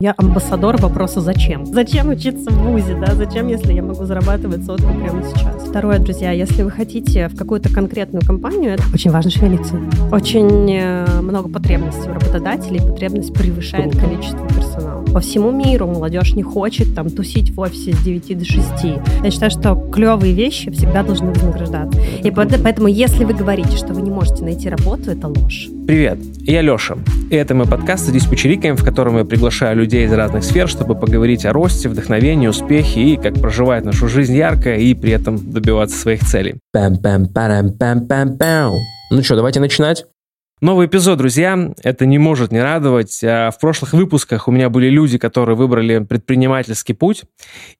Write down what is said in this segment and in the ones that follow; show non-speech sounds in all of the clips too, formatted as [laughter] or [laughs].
Я амбассадор вопроса «Зачем?». Зачем учиться в ВУЗе, да? Зачем, если я могу зарабатывать сотку прямо сейчас? Второе, друзья, если вы хотите в какую-то конкретную компанию, это очень важно шевелиться. Очень э, много потребностей у работодателей, потребность превышает Круто. количество персонала. По всему миру молодежь не хочет там тусить в офисе с 9 до 6. Я считаю, что клевые вещи всегда должны вознаграждаться. И поэтому, если вы говорите, что вы не можете найти работу, это ложь. Привет, я Леша. И это мой подкаст «Садись почирикаем», в котором я приглашаю людей из разных сфер, чтобы поговорить о росте, вдохновении, успехе и как проживать нашу жизнь ярко и при этом добиваться своих целей. Пам-пам-парам-пам-пам-пам. Ну что, давайте начинать. Новый эпизод, друзья, это не может не радовать. А в прошлых выпусках у меня были люди, которые выбрали предпринимательский путь,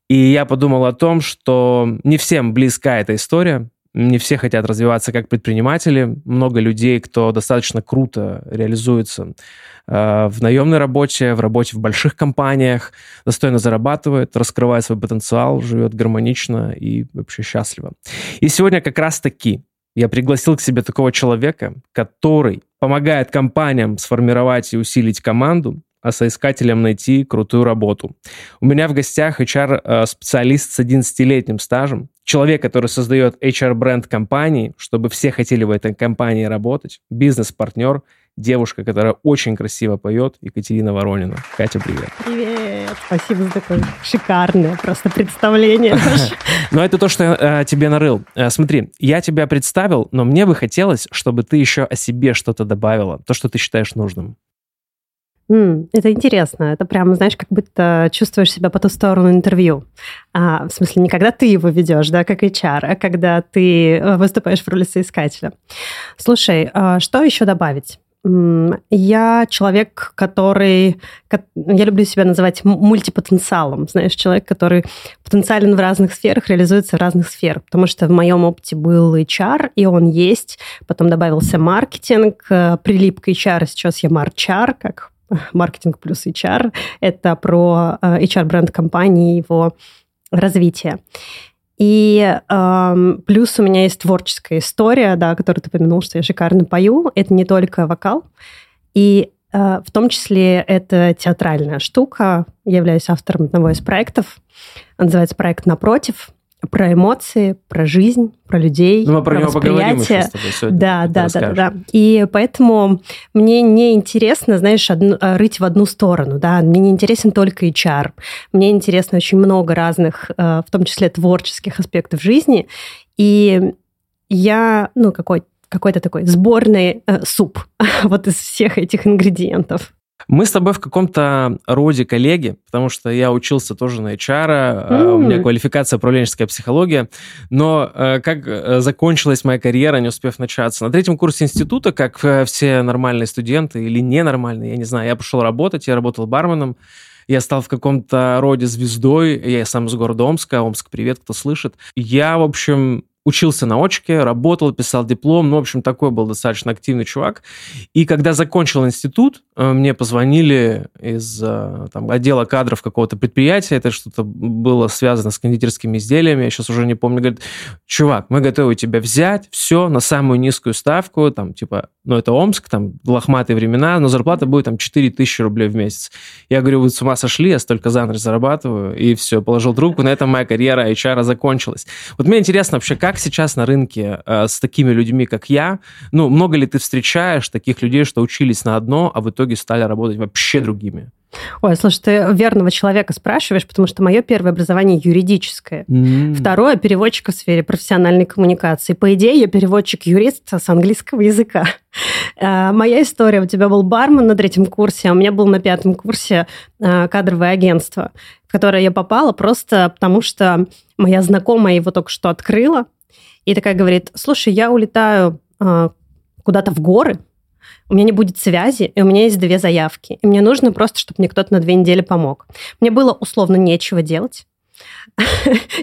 и я подумал о том, что не всем близка эта история, не все хотят развиваться как предприниматели. Много людей, кто достаточно круто реализуется э, в наемной работе, в работе в больших компаниях, достойно зарабатывает, раскрывает свой потенциал, живет гармонично и вообще счастливо. И сегодня как раз таки я пригласил к себе такого человека, который помогает компаниям сформировать и усилить команду, а соискателям найти крутую работу. У меня в гостях HR-специалист э, с 11-летним стажем, человек, который создает HR-бренд компании, чтобы все хотели в этой компании работать, бизнес-партнер, девушка, которая очень красиво поет, Екатерина Воронина. Катя, привет. Привет. Спасибо за такое шикарное просто представление. [laughs] Но это то, что я э, тебе нарыл. Э, смотри, я тебя представил, но мне бы хотелось, чтобы ты еще о себе что-то добавила, то, что ты считаешь нужным. Mm, это интересно. Это прямо, знаешь, как будто чувствуешь себя по ту сторону интервью. А, в смысле, не когда ты его ведешь, да, как HR, а когда ты э, выступаешь в роли соискателя. Слушай, а что еще добавить? Я человек, который... Я люблю себя называть мультипотенциалом. Знаешь, человек, который потенциален в разных сферах, реализуется в разных сферах. Потому что в моем опыте был HR, и он есть. Потом добавился маркетинг, э, прилип к HR, сейчас я марчар, как маркетинг плюс HR. Это про э, HR-бренд компании, его развитие. И э, плюс у меня есть творческая история, да, которую ты упомянул, что я шикарно пою. Это не только вокал. И э, в том числе это театральная штука. Я являюсь автором одного из проектов. Он называется проект «Напротив» про эмоции, про жизнь, про людей, ну, мы про, про него поговорим еще с тобой сегодня. Да, да, да, да. И поэтому мне не интересно, знаешь, одну, э, рыть в одну сторону, да. Мне не интересен только HR. Мне интересно очень много разных, э, в том числе творческих аспектов жизни. И я, ну, какой какой-то такой сборный э, суп [laughs] вот из всех этих ингредиентов. Мы с тобой в каком-то роде коллеги, потому что я учился тоже на HR, mm. у меня квалификация управленческая психология, но э, как э, закончилась моя карьера, не успев начаться? На третьем курсе института, как все нормальные студенты или ненормальные, я не знаю, я пошел работать, я работал барменом, я стал в каком-то роде звездой, я сам из города Омска, Омск, привет, кто слышит. Я, в общем, учился на очке, работал, писал диплом, ну, в общем, такой был достаточно активный чувак. И когда закончил институт, э, мне позвонили из э, там, отдела кадров какого-то предприятия, это что-то было связано с кондитерскими изделиями, я сейчас уже не помню, говорит, чувак, мы готовы тебя взять, все, на самую низкую ставку, там, типа, ну, это Омск, там, лохматые времена, но зарплата будет там 4 тысячи рублей в месяц. Я говорю, вы с ума сошли, я столько за ночь зарабатываю, и все, положил трубку, на этом моя карьера HR закончилась. Вот мне интересно вообще, как сейчас на рынке э, с такими людьми, как я? Ну, много ли ты встречаешь таких людей, что учились на одно, а в итоге стали работать вообще другими? Ой, слушай, ты верного человека спрашиваешь, потому что мое первое образование юридическое. Mm. Второе – переводчик в сфере профессиональной коммуникации. По идее, я переводчик-юрист с английского языка. А, моя история. У тебя был бармен на третьем курсе, а у меня был на пятом курсе а, кадровое агентство, в которое я попала просто потому, что моя знакомая его только что открыла, и такая говорит, слушай, я улетаю э, куда-то в горы, у меня не будет связи, и у меня есть две заявки. И мне нужно просто, чтобы мне кто-то на две недели помог. Мне было условно нечего делать.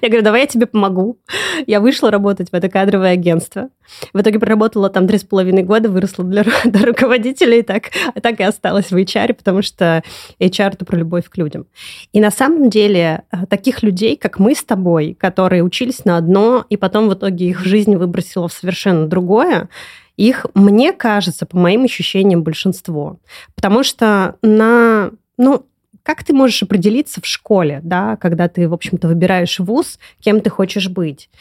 Я говорю, давай я тебе помогу. Я вышла работать в это кадровое агентство. В итоге проработала там три с половиной года, выросла для, [laughs] до руководителя, и так, а так и осталась в HR, потому что HR – это про любовь к людям. И на самом деле э, таких людей, как мы с тобой, которые учились на одно, и потом в итоге их жизнь выбросила в совершенно другое, их, мне кажется, по моим ощущениям, большинство. Потому что на, ну, как ты можешь определиться в школе, да, когда ты, в общем-то, выбираешь вуз, кем ты хочешь быть?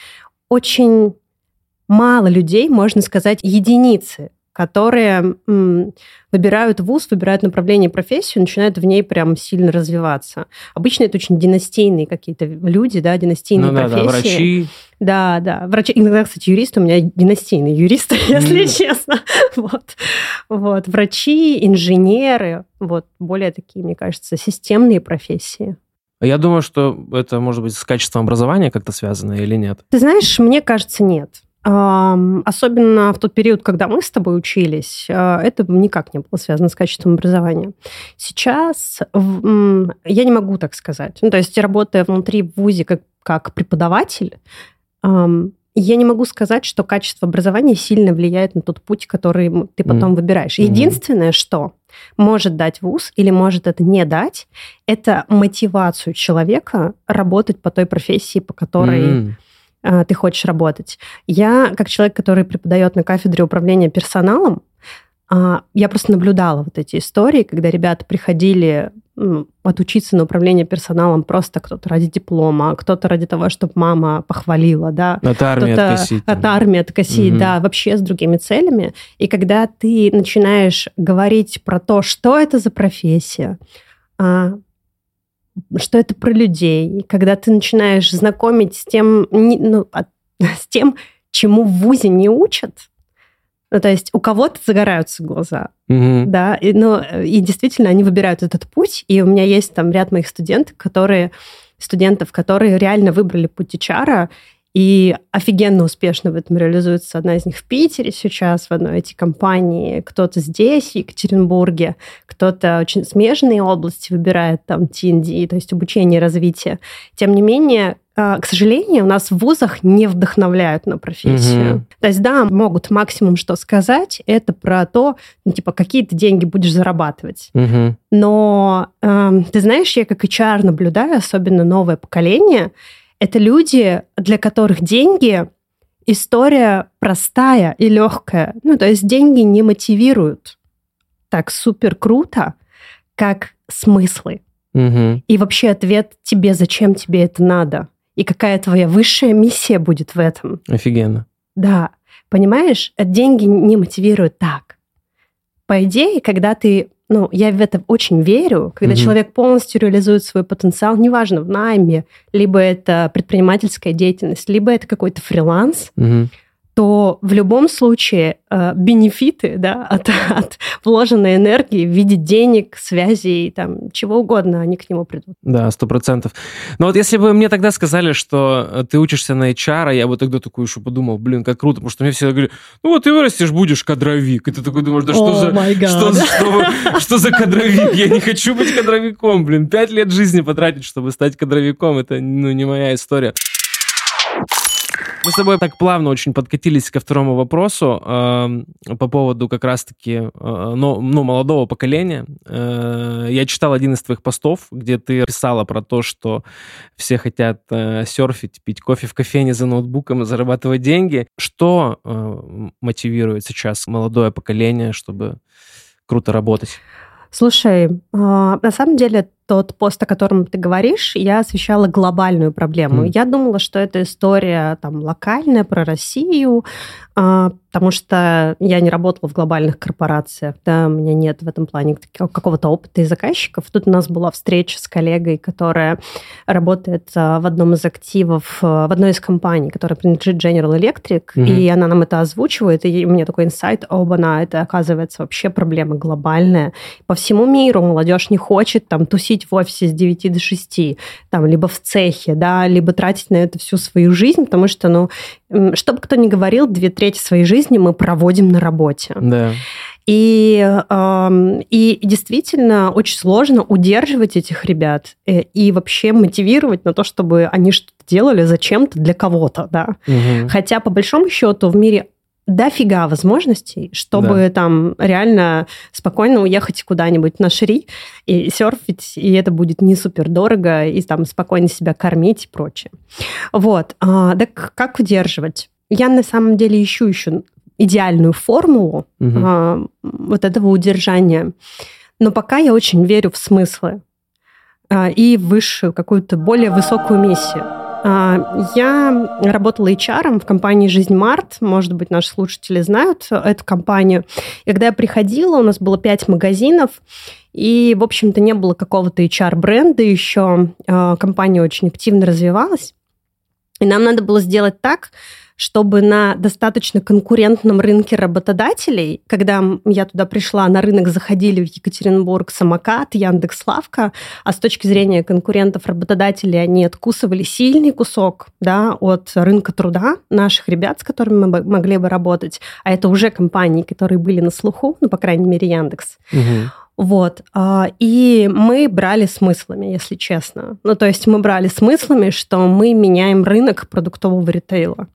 Очень мало людей, можно сказать, единицы, которые м, выбирают вуз, выбирают направление, профессию, начинают в ней прям сильно развиваться. Обычно это очень династийные какие-то люди, да, династийные ну, профессии. Да, да, врачи. Да, да, врачи. Иногда, кстати, юрист у меня династийный юрист, [laughs] если честно. [laughs] Вот. вот. Врачи, инженеры, вот, более такие, мне кажется, системные профессии. Я думаю, что это, может быть, с качеством образования как-то связано или нет? Ты знаешь, мне кажется, нет. Особенно в тот период, когда мы с тобой учились, а, это никак не было связано с качеством образования. Сейчас я не могу так сказать. Ну, то есть, работая внутри в ВУЗе как, как преподаватель, я не могу сказать, что качество образования сильно влияет на тот путь, который ты потом mm. выбираешь. Единственное, что может дать ВУЗ или может это не дать, это мотивацию человека работать по той профессии, по которой... Mm а, ты хочешь работать. Я, как человек, который преподает на кафедре управления персоналом, а, я просто наблюдала вот эти истории, когда ребята приходили отучиться на управление персоналом просто кто-то ради диплома, кто-то ради того, чтобы мама похвалила, да. От армии откосить. От армии откосить, угу. да, вообще с другими целями. И когда ты начинаешь говорить про то, что это за профессия, а, что это про людей. когда ты начинаешь знакомить с тем, ну, [laughs] с тем, чему в ВУЗе не учат, ну, то есть у кого-то загораются глаза, mm да, и, ну, и действительно они выбирают этот путь, и у меня есть там ряд моих студентов, которые студентов, которые реально выбрали путь HR, и офигенно успешно в этом реализуется. Одна из них в Питере сейчас, в одной эти компании. Кто-то здесь, в Екатеринбурге, кто-то очень смежные области выбирает, там, TND, то есть обучение и развитие. Тем не менее, а, к сожалению, у нас в вузах не вдохновляют на профессию. Угу. То есть, да, могут максимум что сказать, это про то, ну, типа, какие ты деньги будешь зарабатывать. Угу. Но э, ты знаешь, я как HR наблюдаю, особенно новое поколение, это люди, для которых деньги история простая и легкая. Ну, то есть деньги не мотивируют так супер круто, как смыслы. Угу. И вообще ответ тебе, зачем тебе это надо. И какая твоя высшая миссия будет в этом. Офигенно. Да. Понимаешь, деньги не мотивируют так. По идее, когда ты ну, я в это очень верю, когда угу. человек полностью реализует свой потенциал, неважно, в найме, либо это предпринимательская деятельность, либо это какой-то фриланс, угу то в любом случае э, бенефиты да, от, от вложенной энергии в виде денег, связей, там, чего угодно, они к нему придут. Да, сто процентов. Но вот если бы мне тогда сказали, что э, ты учишься на HR, я бы тогда такой еще подумал, блин, как круто, потому что мне все говорили, ну вот ты вырастешь, будешь кадровик. И ты такой думаешь, да что oh за... Что, что, что за кадровик? Я не хочу быть кадровиком, блин. Пять лет жизни потратить, чтобы стать кадровиком, это ну, не моя история. Мы с тобой так плавно очень подкатились ко второму вопросу э, по поводу как раз-таки э, ну, ну, молодого поколения. Э, я читал один из твоих постов, где ты писала про то, что все хотят э, серфить, пить кофе в кофейне за ноутбуком и зарабатывать деньги. Что э, мотивирует сейчас молодое поколение, чтобы круто работать? Слушай, а, на самом деле тот пост, о котором ты говоришь, я освещала глобальную проблему. Mm. Я думала, что это история там локальная про Россию, а, потому что я не работала в глобальных корпорациях, да, у меня нет в этом плане какого-то опыта и заказчиков. Тут у нас была встреча с коллегой, которая работает а, в одном из активов, а, в одной из компаний, которая принадлежит General Electric, mm-hmm. и она нам это озвучивает, и у меня такой инсайт, оба-на, это оказывается вообще проблема глобальная. По всему миру молодежь не хочет там тусить в офисе с 9 до 6, там, либо в цехе, да, либо тратить на это всю свою жизнь, потому что, ну, что бы кто ни говорил, две трети своей жизни мы проводим на работе. Да. И, и действительно очень сложно удерживать этих ребят и, э, и вообще мотивировать на то, чтобы они что-то делали зачем-то для кого-то, да. Угу. Хотя по большому счету в мире дофига возможностей, чтобы да. там реально спокойно уехать куда-нибудь на Шри и серфить, и это будет не супер дорого, и там спокойно себя кормить и прочее. Вот. А, так как удерживать? Я на самом деле ищу еще идеальную формулу угу. а, вот этого удержания. Но пока я очень верю в смыслы. а, и высшую, какую-то более высокую миссию. А, я работала HR в компании «Жизнь Март». Может быть, наши слушатели знают эту компанию. И когда я приходила, у нас было пять магазинов, и, в общем-то, не было какого-то HR-бренда еще. А, компания очень активно развивалась. И нам надо было сделать так, чтобы на достаточно конкурентном рынке работодателей, когда я туда пришла, на рынок заходили в Екатеринбург самокат, Яндекс Лавка, а с точки зрения конкурентов работодателей они откусывали сильный кусок да, от рынка труда наших ребят, с которыми мы могли бы работать, а это уже компании, которые были на слуху, ну, по крайней мере, Яндекс. Угу. Вот. А, и мы брали смыслами, если честно. Ну, то есть мы брали смыслами, что мы меняем рынок продуктового ритейла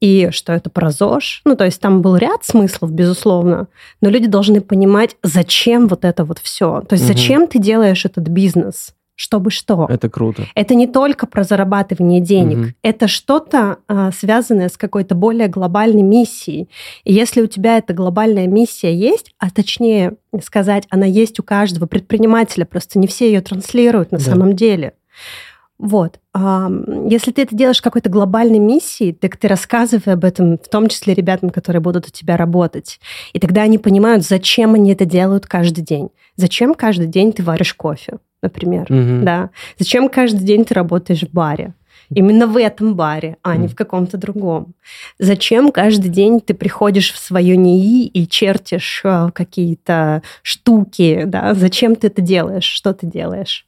и что это про ЗОЖ. Ну, то есть там был ряд смыслов, безусловно, но люди должны понимать, зачем вот это вот все. То есть угу. зачем ты делаешь этот бизнес? Чтобы что? Это круто. Это не только про зарабатывание денег. Угу. Это что-то а, связанное с какой-то более глобальной миссией. И если у тебя эта глобальная миссия есть, а точнее сказать, она есть у каждого предпринимателя, просто не все ее транслируют на да. самом деле. Вот. Если ты это делаешь какой-то глобальной миссией, так ты рассказывай об этом, в том числе ребятам, которые будут у тебя работать. И тогда они понимают, зачем они это делают каждый день. Зачем каждый день ты варишь кофе, например. Угу. Да? Зачем каждый день ты работаешь в баре. Именно в этом баре, а не в каком-то другом. Зачем каждый день ты приходишь в свое НИИ и чертишь а, какие-то штуки, да? Зачем ты это делаешь? Что ты делаешь?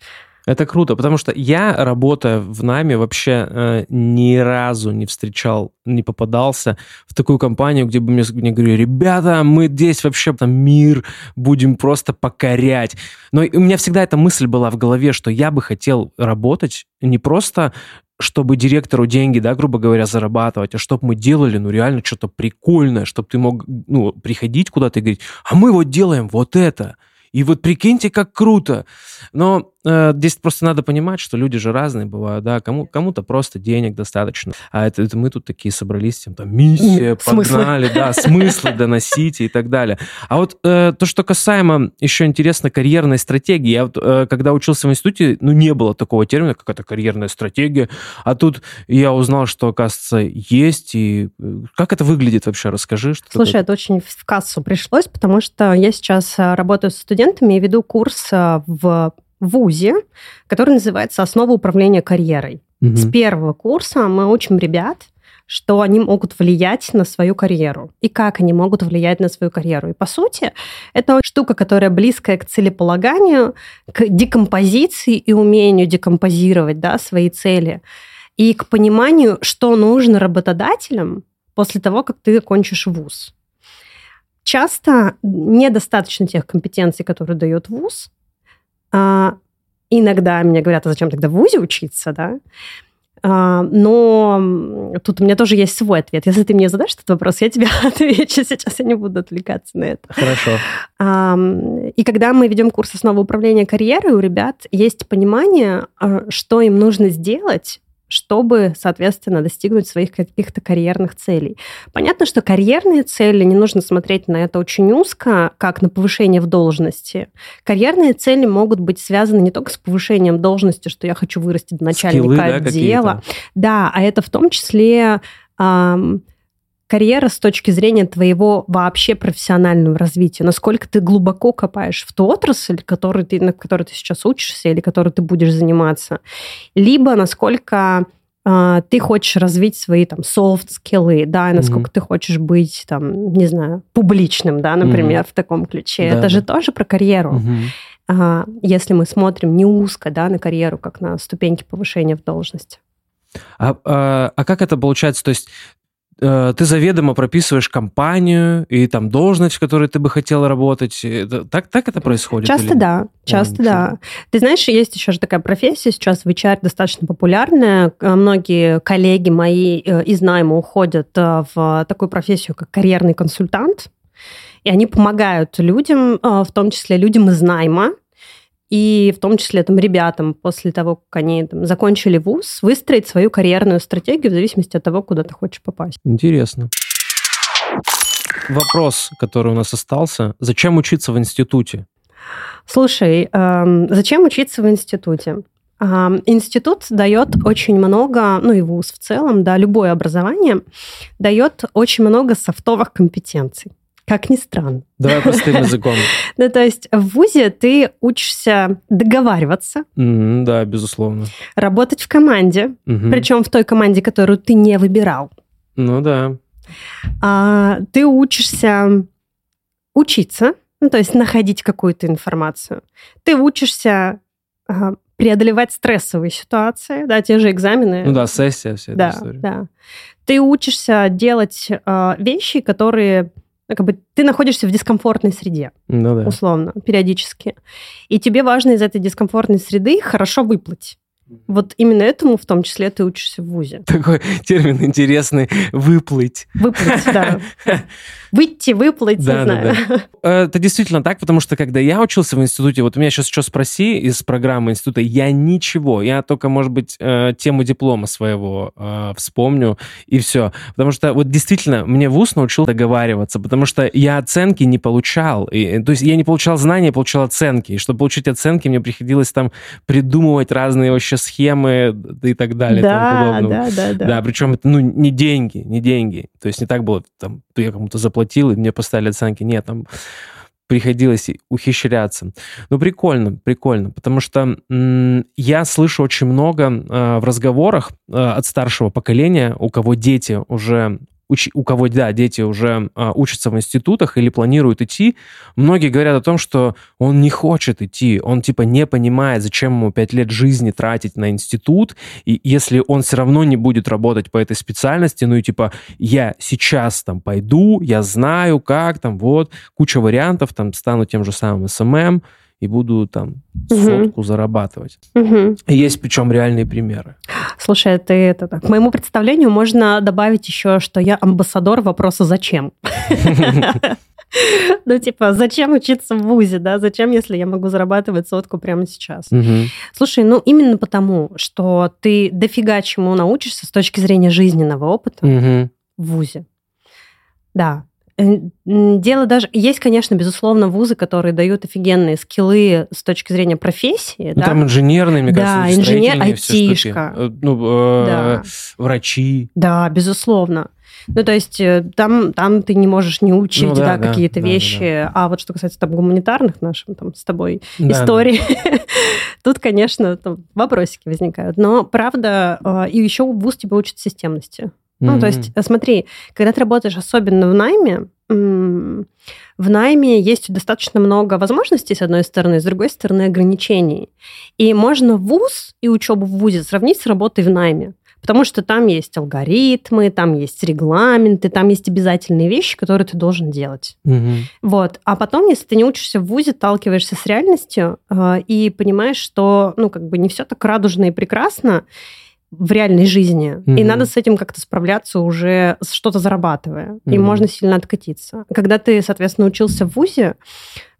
Это круто, потому что я, работая в НАМИ, вообще э, ни разу не встречал, не попадался в такую компанию, где бы мне, мне говорили, ребята, мы здесь вообще там мир будем просто покорять. Но у меня всегда эта мысль была в голове, что я бы хотел работать не просто чтобы директору деньги, да, грубо говоря, зарабатывать, а чтобы мы делали, ну, реально что-то прикольное, чтобы ты мог, ну, приходить куда-то и говорить, а мы вот делаем вот это. И вот прикиньте, как круто. Но э, здесь просто надо понимать, что люди же разные бывают, да, кому, кому-то просто денег достаточно, а это, это мы тут такие собрались, там, миссия, погнали, смыслы. да, [laughs] смыслы доносите и так далее. А вот э, то, что касаемо еще интересно карьерной стратегии, я вот, э, когда учился в институте, ну, не было такого термина, как это карьерная стратегия, а тут я узнал, что, оказывается, есть, и э, как это выглядит вообще, расскажи. Что Слушай, такое? это очень в кассу пришлось, потому что я сейчас э, работаю с студентами и веду курс э, в ВУЗе, который называется «Основа управления карьерой». Угу. С первого курса мы учим ребят, что они могут влиять на свою карьеру и как они могут влиять на свою карьеру. И по сути, это штука, которая близкая к целеполаганию, к декомпозиции и умению декомпозировать да, свои цели, и к пониманию, что нужно работодателям после того, как ты окончишь вуз. Часто недостаточно тех компетенций, которые дает вуз, а, иногда мне говорят, а зачем тогда в ВУЗе учиться, да? А, но тут у меня тоже есть свой ответ. Если ты мне задашь этот вопрос, я тебе [laughs] отвечу. Сейчас я не буду отвлекаться на это. Хорошо. А, и когда мы ведем курс основы управления карьерой, у ребят есть понимание, а, что им нужно сделать, чтобы, соответственно, достигнуть своих каких-то карьерных целей. Понятно, что карьерные цели, не нужно смотреть на это очень узко, как на повышение в должности. Карьерные цели могут быть связаны не только с повышением должности, что я хочу вырасти до начальника Скиллы, отдела. Да, а это в том числе эм, карьера с точки зрения твоего вообще профессионального развития, насколько ты глубоко копаешь в ту отрасль, который ты, на которой ты сейчас учишься или которой ты будешь заниматься, либо насколько э, ты хочешь развить свои там софт-скиллы, да, и насколько mm-hmm. ты хочешь быть там, не знаю, публичным, да, например, mm-hmm. в таком ключе. Да, Это да. же тоже про карьеру. Mm-hmm. Если мы смотрим не узко, да, на карьеру, как на ступеньки повышения в должности. А, а, а как это получается? То есть Э, ты заведомо прописываешь компанию и там должность, в которой ты бы хотел работать. Так, так это происходит? Часто или... да, часто О, да. Ты знаешь, есть еще же такая профессия сейчас в HR достаточно популярная. Э, многие коллеги мои э, из найма уходят в такую профессию, как карьерный консультант. И они помогают людям, в том числе людям из найма, и в том числе там, ребятам после того, как они там, закончили вуз, выстроить свою карьерную стратегию в зависимости от того, куда ты хочешь попасть. Интересно. Вопрос, который у нас остался. Зачем учиться в институте? Слушай, э, зачем учиться в институте? Институт дает очень много, ну и вуз в целом, да, любое образование дает очень много софтовых компетенций. Как ни странно. Давай простым [laughs] языком. Ну, то есть в ВУЗе ты учишься договариваться. да, безусловно. Работать в команде, причем в той команде, которую ты не выбирал. Ну да. А, ты учишься учиться, ну, то есть находить какую-то информацию. Ты учишься преодолевать стрессовые ситуации, да, те же экзамены. Ну да, сессия вся да, эта история. Да, Ты учишься делать э, вещи, которые как бы ты находишься в дискомфортной среде, ну, да. условно, периодически. И тебе важно из этой дискомфортной среды хорошо выплыть. Вот именно этому в том числе ты учишься в ВУЗе. [laughs] Такой термин интересный – выплыть. Выплыть, да. [laughs] Выйти, выплыть, да, не знаю. Да, да. Это действительно так, потому что когда я учился в институте, вот у меня сейчас что спроси из программы института, я ничего, я только, может быть, э, тему диплома своего э, вспомню, и все. Потому что вот действительно мне ВУЗ научил договариваться, потому что я оценки не получал. И, то есть я не получал знания, я получал оценки. И чтобы получить оценки, мне приходилось там придумывать разные вообще схемы и так далее. Да, да, да, да. Да, причем это, ну, не деньги, не деньги. То есть не так было, там, я кому-то заплатил, и мне поставили оценки. Нет, там приходилось ухищряться. Ну, прикольно, прикольно, потому что м- я слышу очень много э, в разговорах э, от старшего поколения, у кого дети уже уч, у кого, да, дети уже а, учатся в институтах или планируют идти, многие говорят о том, что он не хочет идти, он типа не понимает, зачем ему пять лет жизни тратить на институт, и если он все равно не будет работать по этой специальности, ну и типа я сейчас там пойду, я знаю как, там вот, куча вариантов, там стану тем же самым SMM, и буду там угу. сотку зарабатывать. Угу. Есть причем реальные примеры. Слушай, ты это так. К моему представлению можно добавить еще, что я амбассадор вопроса «зачем?». [laughs] Ну, типа, зачем учиться в ВУЗе, да? Зачем, если я могу зарабатывать сотку прямо сейчас? Слушай, ну, именно потому, что ты дофига чему научишься с точки зрения жизненного опыта в ВУЗе. Да, Дело даже... Есть, конечно, безусловно, вузы, которые дают офигенные скиллы с точки зрения профессии. Ну, да? Там инженерные, мне да, кажется, инженер, айтишка. Э, ну, э, да. врачи. Да, безусловно. Ну, то есть э, там, там ты не можешь не учить ну, да, да, какие-то да, вещи. Да, да. А вот что касается там гуманитарных наших там, с тобой да, историй, да. [laughs] тут, конечно, там, вопросики возникают. Но, правда, и еще вуз тебя учит системности. Ну, mm-hmm. то есть, э, смотри, когда ты работаешь особенно в найме, в найме есть достаточно много возможностей, с одной стороны, с другой стороны, ограничений. И можно вуз и учебу в вузе сравнить с работой в найме. Потому что там есть алгоритмы, там есть регламенты, там есть обязательные вещи, которые ты должен делать. Угу. Вот. А потом, если ты не учишься в ВУЗе, сталкиваешься с реальностью э, и понимаешь, что ну, как бы не все так радужно и прекрасно, в реальной жизни. Mm-hmm. И надо с этим как-то справляться уже, что-то зарабатывая. Mm-hmm. И можно сильно откатиться. Когда ты, соответственно, учился в ВУЗе,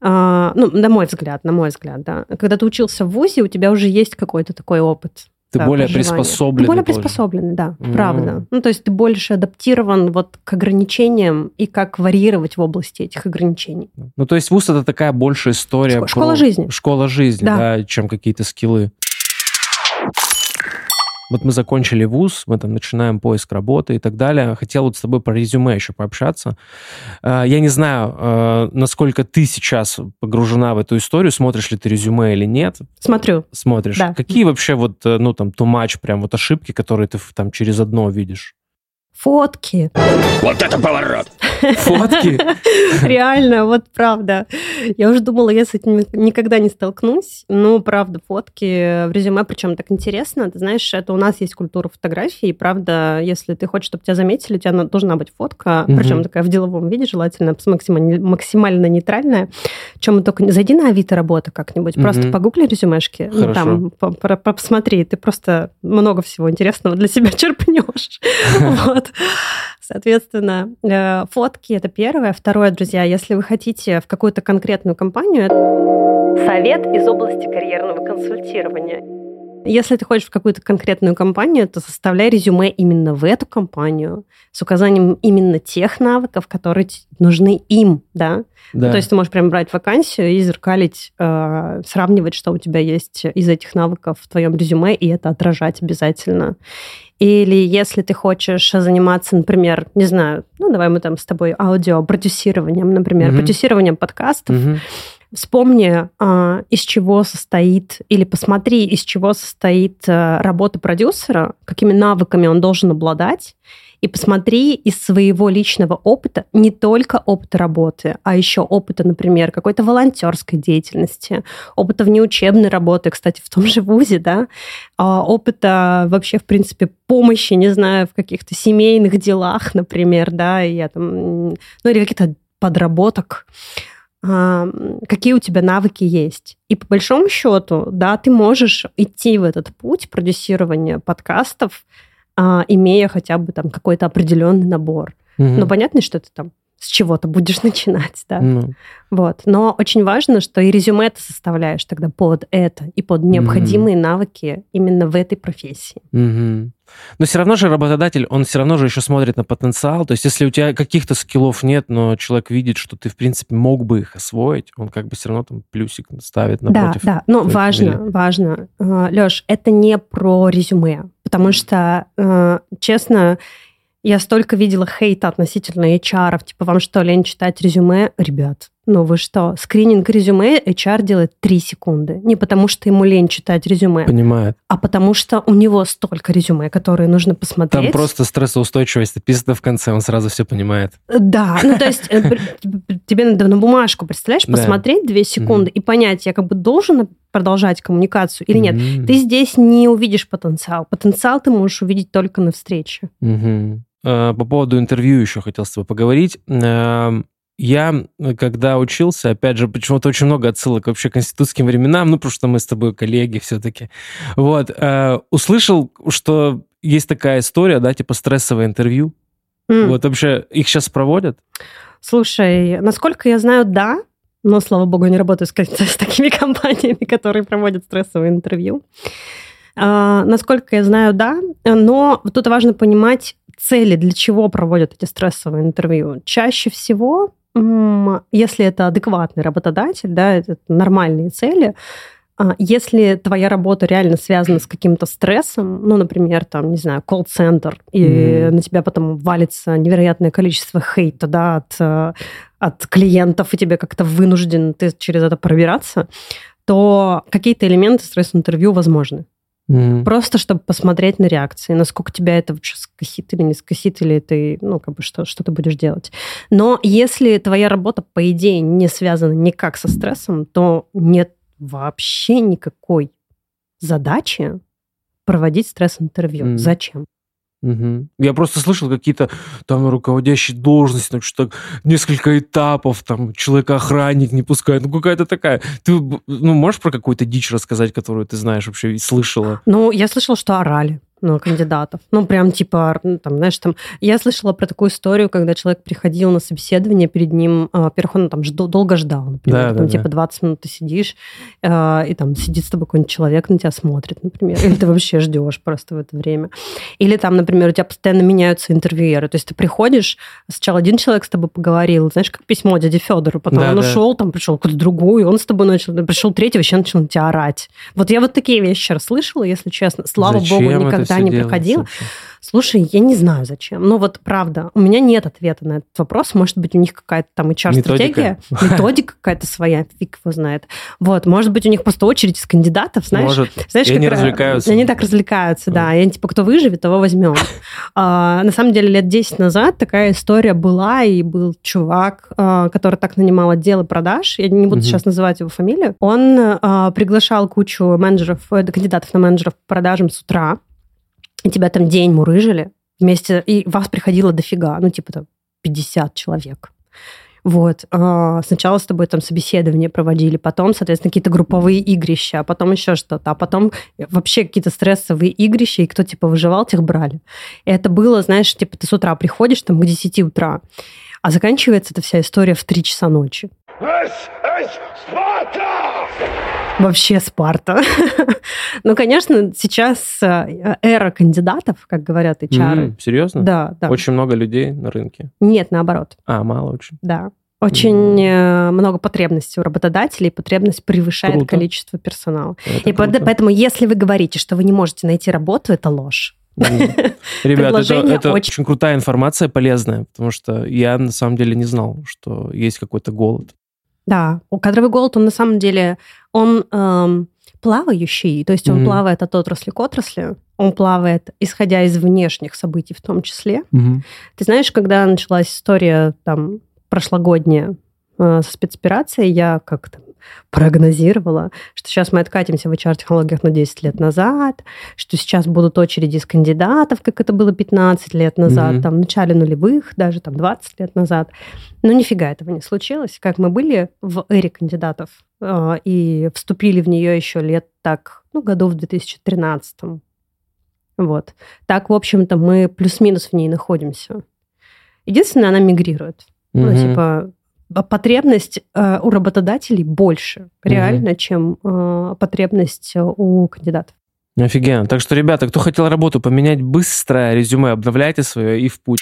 э, ну, на мой взгляд, на мой взгляд, да, когда ты учился в ВУЗе, у тебя уже есть какой-то такой опыт. Ты да, более приспособленный. Ты более приспособленный, да, mm-hmm. правда. Ну, то есть ты больше адаптирован вот к ограничениям и как варьировать в области этих ограничений. Ну, то есть ВУЗ это такая большая история. Школа про... жизни. Школа жизни, да, да чем какие-то скиллы. Вот мы закончили вуз, мы там начинаем поиск работы и так далее. Хотел вот с тобой про резюме еще пообщаться. Э, я не знаю, э, насколько ты сейчас погружена в эту историю, смотришь ли ты резюме или нет. Смотрю. Смотришь. Да. Какие вообще вот, э, ну, там, too much, прям вот ошибки, которые ты там через одно видишь? Фотки. Вот это поворот! Фотки? [laughs] Реально, вот правда. Я уже думала, я с этим никогда не столкнусь. Ну, правда, фотки в резюме, причем так интересно. Ты знаешь, это у нас есть культура фотографии, и правда, если ты хочешь, чтобы тебя заметили, у тебя должна быть фотка, угу. причем такая в деловом виде, желательно максимально, максимально нейтральная. Чем мы только... Зайди на Авито работа как-нибудь, угу. просто погугли резюмешки, ну, там, посмотри, ты просто много всего интересного для себя [laughs] черпнешь. [laughs] Вот. Соответственно, э, фотки – это первое. Второе, друзья, если вы хотите в какую-то конкретную компанию, совет из области карьерного консультирования. Если ты хочешь в какую-то конкретную компанию, то составляй резюме именно в эту компанию с указанием именно тех навыков, которые нужны им, да. да. Ну, то есть ты можешь прям брать вакансию и зеркалить, э, сравнивать, что у тебя есть из этих навыков в твоем резюме, и это отражать обязательно. Или если ты хочешь заниматься, например, не знаю, ну давай мы там с тобой аудиопродюсированием, например, mm-hmm. продюсированием подкастов, mm-hmm Вспомни, а, из чего состоит, или посмотри, из чего состоит э, работа продюсера, какими навыками он должен обладать, и посмотри из своего личного опыта не только опыта работы, а еще опыта, например, какой-то волонтерской деятельности, опыта внеучебной работы, кстати, в том же ВУЗе, да, а, опыта вообще, в принципе, помощи, не знаю, в каких-то семейных делах, например, да, я там, ну или каких-то подработок какие у тебя навыки есть. И по большому счету, да, ты можешь идти в этот путь продюсирования подкастов, а, имея хотя бы там какой-то определенный набор. Угу. Но понятно, что ты там с чего-то будешь [laughs] начинать, да. Ну. Вот. Но очень важно, что и резюме ты составляешь тогда под это и под необходимые mm навыки именно в этой профессии. mm Но все равно же работодатель, он все равно же еще смотрит на потенциал. То есть, если у тебя каких-то скиллов нет, но человек видит, что ты, в принципе, мог бы их освоить, он как бы все равно там плюсик ставит напротив. Да, да. Но важно, фамилии. важно. А, Леш, это не про резюме. Потому что, а, честно, я столько видела хейта относительно HR, типа, вам что, лень читать резюме? Ребят, ну вы что? Скрининг резюме HR делает 3 секунды. Не потому, что ему лень читать резюме. Понимает. А потому, что у него столько резюме, которые нужно посмотреть. Там просто стрессоустойчивость написано в конце, он сразу все понимает. Да, ну то есть э, тебе надо на бумажку, представляешь, посмотреть 2 секунды и понять, я как бы должен продолжать коммуникацию или нет. Ты здесь не увидишь потенциал. Потенциал ты можешь увидеть только на встрече. Э, по поводу интервью еще хотел с тобой поговорить. Эм, я, когда учился, опять же, почему-то очень много отсылок вообще к конститутским временам, ну, потому что мы с тобой коллеги все-таки. Вот. Э, услышал, что есть такая история, да, типа стрессовое интервью. Mm. Вот вообще их сейчас проводят? Слушай, насколько я знаю, да, но, слава богу, не работаю с, [laughs] с такими компаниями, которые проводят стрессовые интервью. А, насколько я знаю, да, но тут важно понимать, цели, для чего проводят эти стрессовые интервью. Чаще всего, если это адекватный работодатель, да, это нормальные цели, а, если твоя работа реально связана с каким-то стрессом, ну, например, там, не знаю, колл-центр, и mm. на тебя потом валится невероятное количество хейта, да, от, э, от клиентов, и тебе как-то вынужден ты через это пробираться, то какие-то элементы стресс-интервью возможны. Mm. Просто чтобы посмотреть на реакции, насколько тебя это вообще скосит или не скосит, или ты, ну, как бы, что, что ты будешь делать. Но если твоя работа, по идее, не связана никак со стрессом, то нет вообще никакой задачи проводить стресс-интервью. Mm. Зачем? Угу. Я просто слышал какие-то там руководящие должности, там что-то несколько этапов, там человека-охранник не пускают, ну какая-то такая. Ты ну, можешь про какую-то дичь рассказать, которую ты знаешь вообще и слышала? Ну, я слышала, что орали ну, кандидатов. Ну, прям типа, там, знаешь, там... Я слышала про такую историю, когда человек приходил на собеседование, перед ним, а, во-первых, он там жд... долго ждал, например, да, там, да, типа, 20 минут ты сидишь, э, и там сидит с тобой какой-нибудь человек на тебя смотрит, например, или ты вообще ждешь просто в это время. Или там, например, у тебя постоянно меняются интервьюеры, то есть ты приходишь, сначала один человек с тобой поговорил, знаешь, как письмо дяде Федору, потом да, он да. ушел, там пришел какой-то другой, он с тобой начал, пришел третий, вообще начал на тебя орать. Вот я вот такие вещи расслышала, если честно. Слава Зачем богу, никогда никогда не проходила. Слушай, я не знаю зачем. Но вот правда, у меня нет ответа на этот вопрос. Может быть, у них какая-то там HR-стратегия, методика, [laughs] методика какая-то своя, фиг его знает. Вот, может быть, у них просто очередь из кандидатов, знаешь. Может, знаешь, и как, они развлекаются. Они так развлекаются, да. И типа, кто выживет, того возьмем. [laughs] А, на самом деле, лет 10 назад такая история была, и был чувак, а, который так нанимал отделы продаж, я не буду сейчас называть его фамилию, он а, приглашал кучу менеджеров, э, кандидатов на менеджеров по продажам с утра, тебя там день мурыжили вместе, и вас приходило дофига, ну, типа там 50 человек. Вот. А, сначала с тобой там собеседование проводили, потом, соответственно, какие-то групповые игрища, а потом еще что-то, а потом вообще какие-то стрессовые игрища, и кто, типа, выживал, тех брали. И это было, знаешь, типа, ты с утра приходишь там к 10 утра, а заканчивается эта вся история в 3 часа ночи. Вообще Спарта. [laughs] ну, конечно, сейчас э, эра кандидатов, как говорят HR. Mm, серьезно? Да, да. Очень много людей на рынке? Нет, наоборот. А, мало очень? Да. Очень mm. много потребностей у работодателей, потребность превышает круто. количество персонала. Это и круто. поэтому, если вы говорите, что вы не можете найти работу, это ложь. [laughs] Ребята, это, это очень... очень крутая информация, полезная, потому что я на самом деле не знал, что есть какой-то голод. Да, кадровый голод, он на самом деле, он эм, плавающий, то есть он mm-hmm. плавает от отрасли к отрасли, он плавает, исходя из внешних событий в том числе. Mm-hmm. Ты знаешь, когда началась история там прошлогодняя э, со спецоперацией, я как-то прогнозировала, что сейчас мы откатимся в HR-технологиях на 10 лет назад, что сейчас будут очереди из кандидатов, как это было 15 лет назад, mm-hmm. там, в начале нулевых, даже там 20 лет назад. Но нифига этого не случилось. Как мы были в эре кандидатов э, и вступили в нее еще лет так, ну, году в 2013 вот. Так, в общем-то, мы плюс-минус в ней находимся. Единственное, она мигрирует. Mm-hmm. Ну, типа, потребность э, у работодателей больше реально, угу. чем э, потребность у кандидатов. Офигенно. Так что, ребята, кто хотел работу поменять быстро, резюме обновляйте свое и в путь.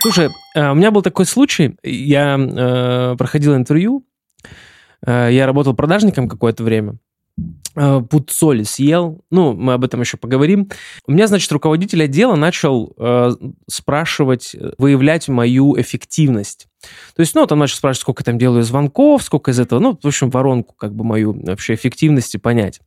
Слушай, э, у меня был такой случай. Я э, проходил интервью. Э, я работал продажником какое-то время. Э, пуд соли съел. Ну, мы об этом еще поговорим. У меня, значит, руководитель отдела начал э, спрашивать, выявлять мою эффективность. То есть, ну, там начал спрашивать, сколько там делаю звонков, сколько из этого, ну, в общем, воронку, как бы мою вообще эффективности понять.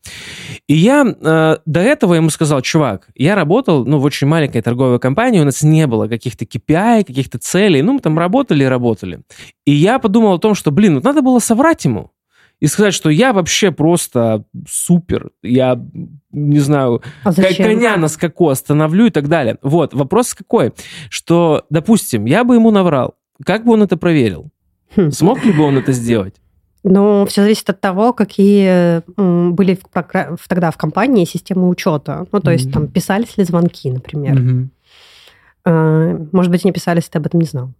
И я э, до этого ему сказал, чувак, я работал, ну, в очень маленькой торговой компании, у нас не было каких-то KPI, каких-то целей, ну, мы там работали и работали. И я подумал о том, что, блин, вот надо было соврать ему и сказать, что я вообще просто супер, я не знаю, а коня на скаку остановлю и так далее. Вот, вопрос какой, что, допустим, я бы ему наврал, как бы он это проверил? Хм. Смог ли бы он это сделать? Ну, все зависит от того, какие были в, тогда в компании системы учета. Ну, то mm-hmm. есть там писались ли звонки, например. Mm-hmm. Может быть, не писались, ты об этом не знал.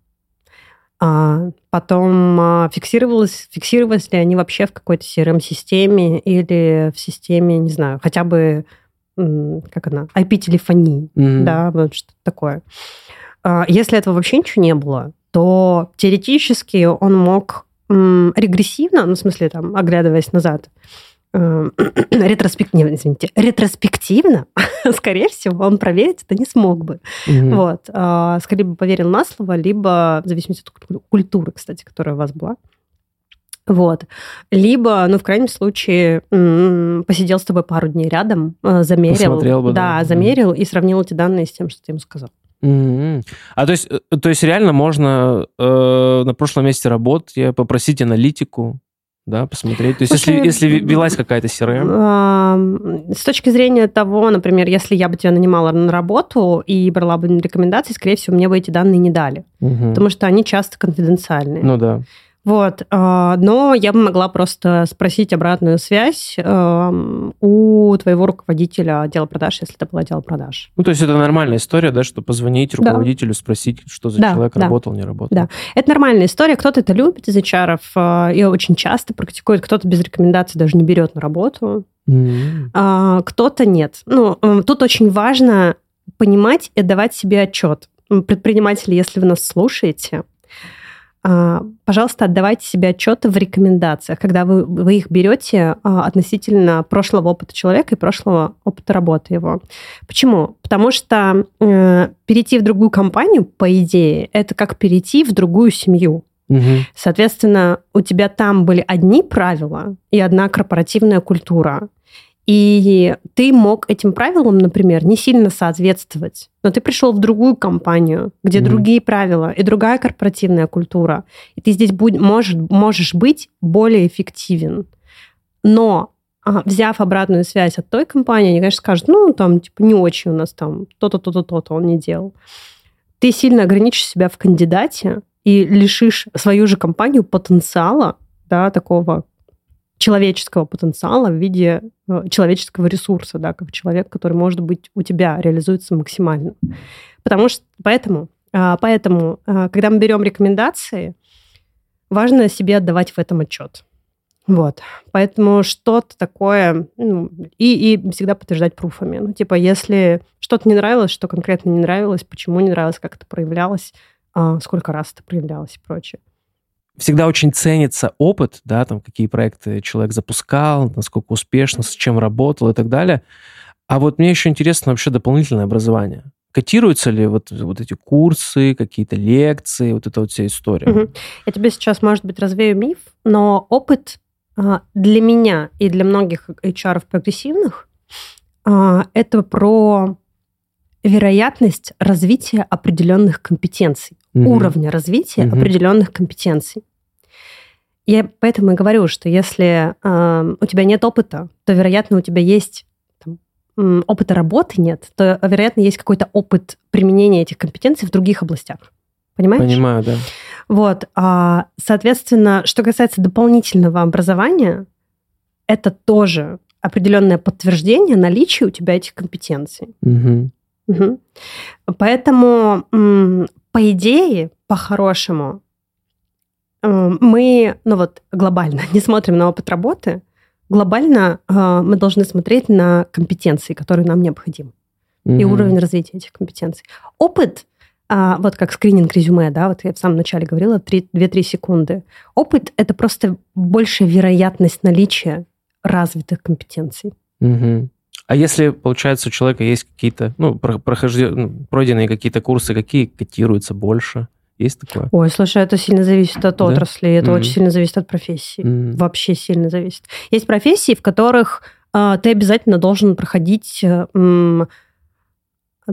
А потом а, фиксировалось, фиксировались ли они вообще в какой-то CRM-системе или в системе, не знаю, хотя бы, как она, IP-телефонии, mm-hmm. да, вот что-то такое. А, если этого вообще ничего не было, то теоретически он мог регрессивно, ну, в смысле, там, оглядываясь назад, [clears throat] ретроспективно, извините, ретроспективно, [laughs] скорее всего, он проверить это не смог бы. Угу. Вот. А, скорее бы поверил на слово, либо, в зависимости от культуры, кстати, которая у вас была, вот. Либо, ну, в крайнем случае, посидел с тобой пару дней рядом, э, замерил. Посмотрел бы, да. Да, замерил mm и сравнил эти данные с тем, что ты ему сказал. Mm-hmm. А то есть, э, то есть реально можно э, на прошлом месте работы попросить аналитику, да, посмотреть. То есть, Слушай, если, если велась какая-то CRM? С точки зрения того, например, если я бы тебя нанимала на работу и брала бы рекомендации, скорее всего, мне бы эти данные не дали. Угу. Потому что они часто конфиденциальные. Ну да. Вот. А, но я бы могла просто спросить обратную связь эм, у твоего руководителя отдела продаж, если это был отдел продаж. Ну, то есть это нормальная история, да, что позвонить руководителю, да. спросить, что за да, человек да. работал, не работал. Да, это нормальная история. Кто-то это любит из HR, э, и очень часто практикует, кто-то без рекомендаций даже не берет на работу, mm-hmm. кто-то нет. Ну, э, тут очень важно понимать и давать себе отчет. Предприниматели, если вы нас слушаете, пожалуйста, отдавайте себе отчеты в рекомендациях, когда вы, вы их берете а, относительно прошлого опыта человека и прошлого опыта работы его. Почему? Потому что э, перейти в другую компанию, по идее, это как перейти в другую семью. Угу. Соответственно, у тебя там были одни правила и одна корпоративная культура. И ты мог этим правилам, например, не сильно соответствовать. Но ты пришел в другую компанию, где mm-hmm. другие правила и другая корпоративная культура. И ты здесь будь, можешь, можешь быть более эффективен. Но а, взяв обратную связь от той компании, они, конечно, скажут, ну, там, типа, не очень у нас там то-то, то-то, то-то он не делал. Ты сильно ограничишь себя в кандидате и лишишь свою же компанию потенциала, да, такого человеческого потенциала в виде э, человеческого ресурса, да, как человек, который, может быть, у тебя реализуется максимально. Потому что поэтому, а, поэтому а, когда мы берем рекомендации, важно себе отдавать в этом отчет. Вот. Поэтому что-то такое... Ну, и, и всегда подтверждать пруфами. Ну, типа, если что-то не нравилось, что конкретно не нравилось, почему не нравилось, как это проявлялось, а, сколько раз это проявлялось и прочее. Всегда очень ценится опыт, да, там, какие проекты человек запускал, насколько успешно, с чем работал и так далее. А вот мне еще интересно вообще дополнительное образование. Котируются ли вот, вот эти курсы, какие-то лекции, вот эта вот вся история? Угу. Я тебе сейчас, может быть, развею миф, но опыт а, для меня и для многих HR прогрессивных а, это про вероятность развития определенных компетенций, угу. уровня развития угу. определенных компетенций. Я поэтому и говорю, что если э, у тебя нет опыта, то, вероятно, у тебя есть там, опыта работы нет, то, вероятно, есть какой-то опыт применения этих компетенций в других областях. Понимаешь? Понимаю, да. Вот, а, соответственно, что касается дополнительного образования, это тоже определенное подтверждение наличия у тебя этих компетенций. Угу. Угу. Поэтому, по идее, по-хорошему, мы, ну вот, глобально [laughs] не смотрим на опыт работы, глобально мы должны смотреть на компетенции, которые нам необходимы, угу. и уровень развития этих компетенций. Опыт а, вот как скрининг резюме, да, вот я в самом начале говорила, 2-3 секунды. Опыт – это просто большая вероятность наличия развитых компетенций. Угу. А если, получается, у человека есть какие-то, ну, прохожденные, ну, пройденные какие-то курсы, какие котируются больше? Есть такое? Ой, слушай, это сильно зависит от да? отрасли, это mm очень сильно зависит от профессии. mm Вообще сильно зависит. Есть профессии, в которых э, ты обязательно должен проходить э,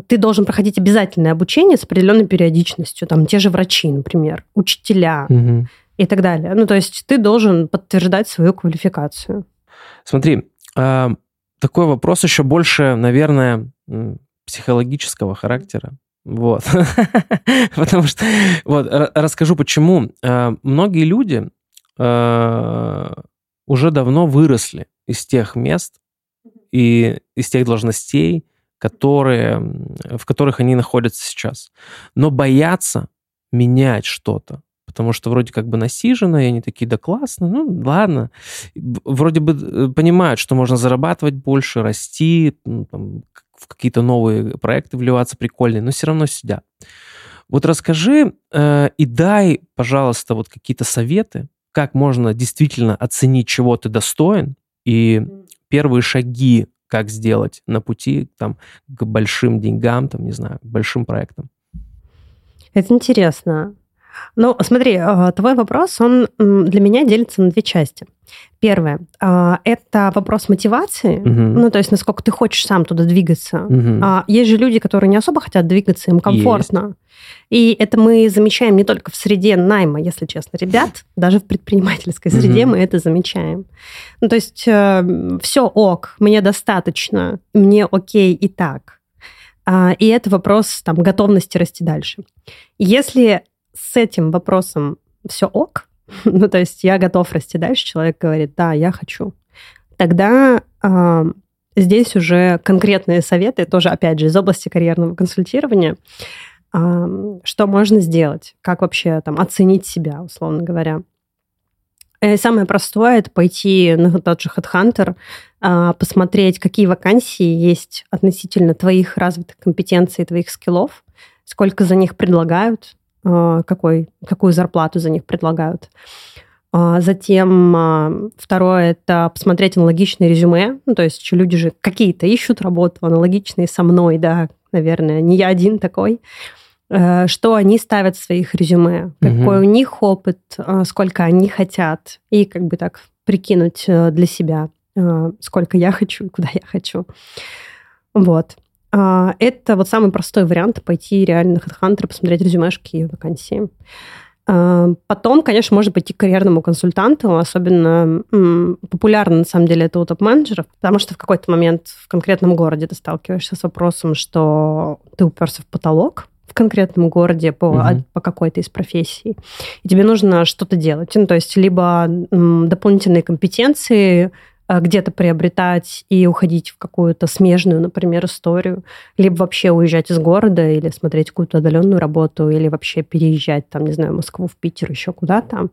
ты должен проходить обязательное обучение с определенной периодичностью, там те же врачи, например, учителя угу. и так далее. Ну, то есть ты должен подтверждать свою квалификацию. Смотри, а, такой вопрос еще больше, наверное, психологического характера. Вот. [laughs] Потому что, вот, расскажу почему. А, многие люди а, уже давно выросли из тех мест и из тех должностей, которые, в которых они находятся сейчас. Но боятся менять что-то, потому что вроде как бы насижено, и они такие, да классно, ну ладно. Вроде бы э, понимают, что можно зарабатывать больше, расти, ну, там, в какие-то новые проекты вливаться прикольные, но все равно сидят. Вот расскажи э, и дай, пожалуйста, вот какие-то советы, как можно действительно оценить, чего ты достоин, и первые шаги как сделать на пути там, к большим деньгам, там, не знаю, к большим проектам. Это интересно. Ну, смотри, э, твой вопрос, он для меня делится на две части. Первое а, – это вопрос мотивации, угу. ну, то есть насколько ты хочешь сам туда двигаться. Угу. Есть же люди, которые не особо хотят двигаться, им комфортно. Есть. И это мы замечаем не только в среде найма, если честно, ребят, [laughs] даже в предпринимательской среде угу. мы это замечаем. Ну, то есть э, все ок, мне достаточно, мне окей и так. А, и это вопрос там, готовности расти дальше. Если с этим вопросом все ок, [laughs] ну, то есть я готов расти дальше, человек говорит, да, я хочу, тогда э, здесь уже конкретные советы, тоже, опять же, из области карьерного консультирования, э, что можно сделать, как вообще там оценить себя, условно говоря. Самое простое – это пойти на тот же HeadHunter, э, посмотреть, какие вакансии есть относительно твоих развитых компетенций, твоих скиллов, сколько за них предлагают, а, какой, какую зарплату за них предлагают. А, затем а, второе – это посмотреть аналогичные резюме. Ну, то есть люди же какие-то ищут работу, аналогичные со мной, да, наверное, не я один такой. Э, что они ставят в своих резюме, какой угу. у них опыт, сколько они хотят, и как бы так прикинуть э, для себя, э, сколько я хочу и куда я хочу. Вот. А, это вот самый простой вариант пойти реально на HeadHunter, посмотреть резюмешки и вакансии. А, потом, конечно, можно пойти к карьерному консультанту, особенно популярно, на самом деле, это у топ-менеджеров, потому что в какой-то момент в конкретном городе ты сталкиваешься с вопросом, что ты уперся в потолок, в конкретном городе по, угу. по какой-то из профессий, и тебе нужно что-то делать. Ну, то есть либо дополнительные компетенции, где-то приобретать и уходить в какую-то смежную, например, историю, либо вообще уезжать из города или смотреть какую-то отдаленную работу, или вообще переезжать, там, не знаю, в Москву, в Питер, еще куда-то,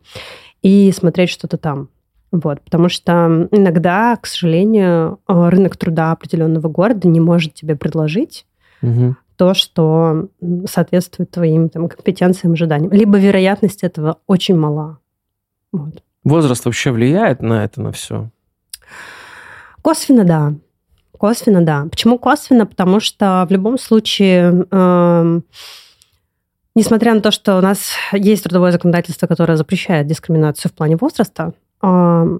и смотреть что-то там. Вот, потому что иногда, к сожалению, э, рынок труда определенного города не может тебе предложить угу. то, что соответствует твоим там, компетенциям, ожиданиям. Либо вероятность этого очень мала. Вот. Возраст вообще влияет на это, на все? Косвенно, да. Косвенно, да. Почему косвенно? Потому что в любом случае, э, несмотря на то, что у нас есть трудовое законодательство, которое запрещает дискриминацию в плане возраста, э,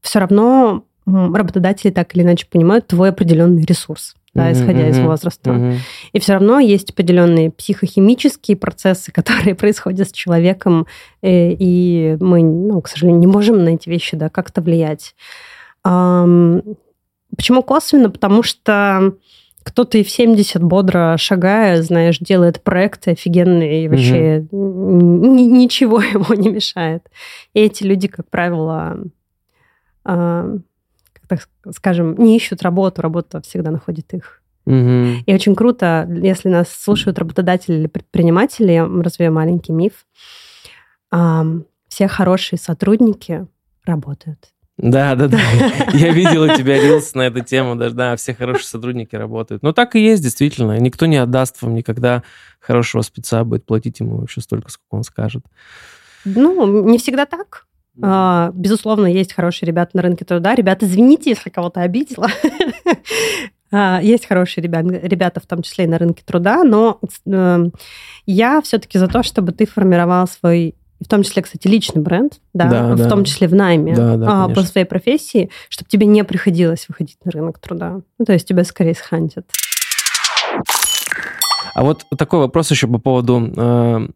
все равно работодатели так или иначе понимают твой определенный ресурс да, исходя mm-hmm. из возраста. Mm-hmm. И все равно есть определенные психохимические процессы, [laughs] которые происходят с человеком, и, э, и мы, ну, к сожалению, не можем на эти вещи да, как-то влиять. Почему косвенно? Потому что кто-то и в 70 бодро шагая, знаешь, делает проекты офигенные, и вообще угу. ничего [laughs] ему не мешает. И эти люди, как правило, э, так скажем, не ищут работу, работа всегда находит их. Угу. И очень круто, если нас слушают работодатели или предприниматели, я развею маленький миф, все хорошие сотрудники работают. Да, да, да. [laughs] Я видел у тебя рилс на эту тему, даже, да, все хорошие сотрудники работают. Но так и есть, действительно. Никто не отдаст вам никогда хорошего спеца, будет платить ему вообще столько, сколько он скажет. Ну, не всегда так. А, безусловно, есть хорошие ребята на рынке труда. Ребята, извините, если кого-то обидела. [laughs] А, есть хорошие ребята, ребята, в том числе и на рынке труда, но эм, я все-таки за то, чтобы ты формировал свой в том числе, кстати, личный бренд, да, да в да. том числе в найме да, да, а, по своей профессии, чтобы тебе не приходилось выходить на рынок труда. Ну, то есть тебя скорее схантят. А вот такой вопрос еще по поводу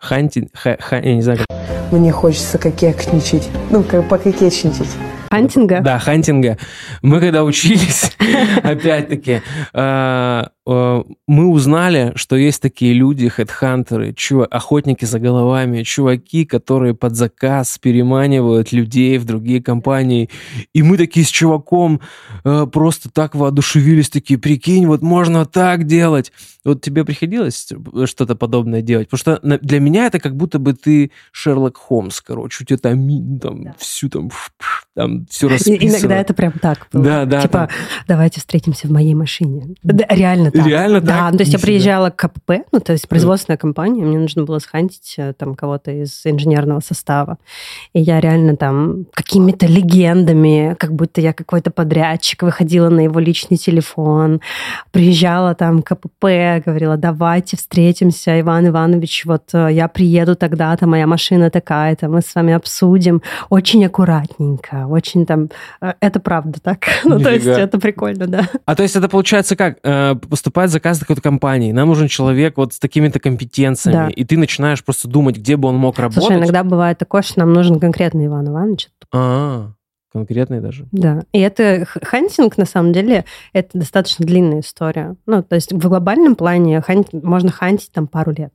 э, э, ханти, ха, ха, я не знаю, как... Мне хочется кокетничать, ну, как пококетничать. Хантинга? Да, хантинга. Мы когда учились, [laughs] опять-таки, а, мы узнали, что есть такие люди, хедхантеры, охотники за головами, чуваки, которые под заказ переманивают людей в другие компании. И мы такие с чуваком а, просто так воодушевились, такие, прикинь, вот можно так делать. Вот тебе приходилось что-то подобное делать? Потому что для меня это как будто бы ты Шерлок Холмс, короче, у тебя там, там да. всю там, там все [laughs] расписано. Иногда это прям так было. Да, да. Типа, там... давайте встретимся в моей машине. Да, реально так. Реально да, так? Ну, то есть я приезжала к КПП, ну, то есть производственная компания, мне нужно было схантить э, там кого-то из инженерного состава. И я реально там какими-то легендами, как будто я какой-то подрядчик, выходила на его личный телефон, приезжала там к КПП, говорила, давайте встретимся, Иван Иванович, вот э, я приеду тогда-то, моя машина такая-то, мы с вами обсудим. Очень аккуратненько, очень там... Э, это правда так. [laughs] ну, то есть это прикольно, да. А то есть это получается как? Поступает заказ какой-то компании, нам нужен человек вот с такими-то компетенциями, да. и ты начинаешь просто думать, где бы он мог работать. Слушай, иногда бывает такое, что нам нужен конкретный Иван Иванович. А, конкретный даже. Да. И это хантинг, на самом деле, это достаточно длинная история. Ну, то есть в глобальном плане хант, можно хантить там пару лет.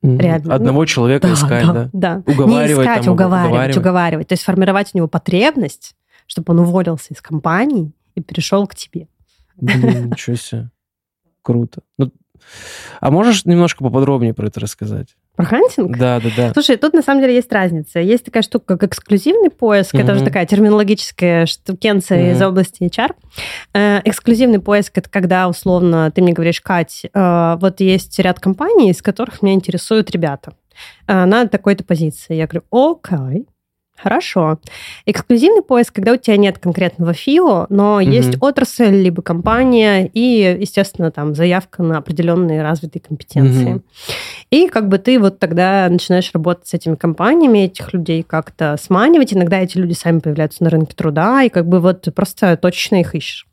Реально. Одного ну, человека да, искать, да? Да. Уговаривать. Не искать, там, уговаривать, уговаривать, уговаривать. То есть формировать у него потребность, чтобы он уволился из компании и перешел к тебе. Блин, ничего себе. Круто. Ну, а можешь немножко поподробнее про это рассказать? Про хантинг? Да, да, да. Слушай, тут на самом деле есть разница. Есть такая штука, как эксклюзивный поиск. Mm-hmm. Это уже такая терминологическая штукенция mm-hmm. из области HR. Э, эксклюзивный поиск это когда, условно, ты мне говоришь, Кать, э, вот есть ряд компаний, из которых меня интересуют ребята э, на такой-то позиции. Я говорю, окей, Хорошо. Эксклюзивный поиск, когда у тебя нет конкретного ФИО, но mm есть отрасль, либо компания, и, естественно, там заявка на определенные развитые компетенции. mm И как бы ты вот тогда начинаешь работать с этими компаниями, этих людей как-то сманивать. Иногда эти люди сами появляются на рынке труда, и как бы вот просто точно их ищешь.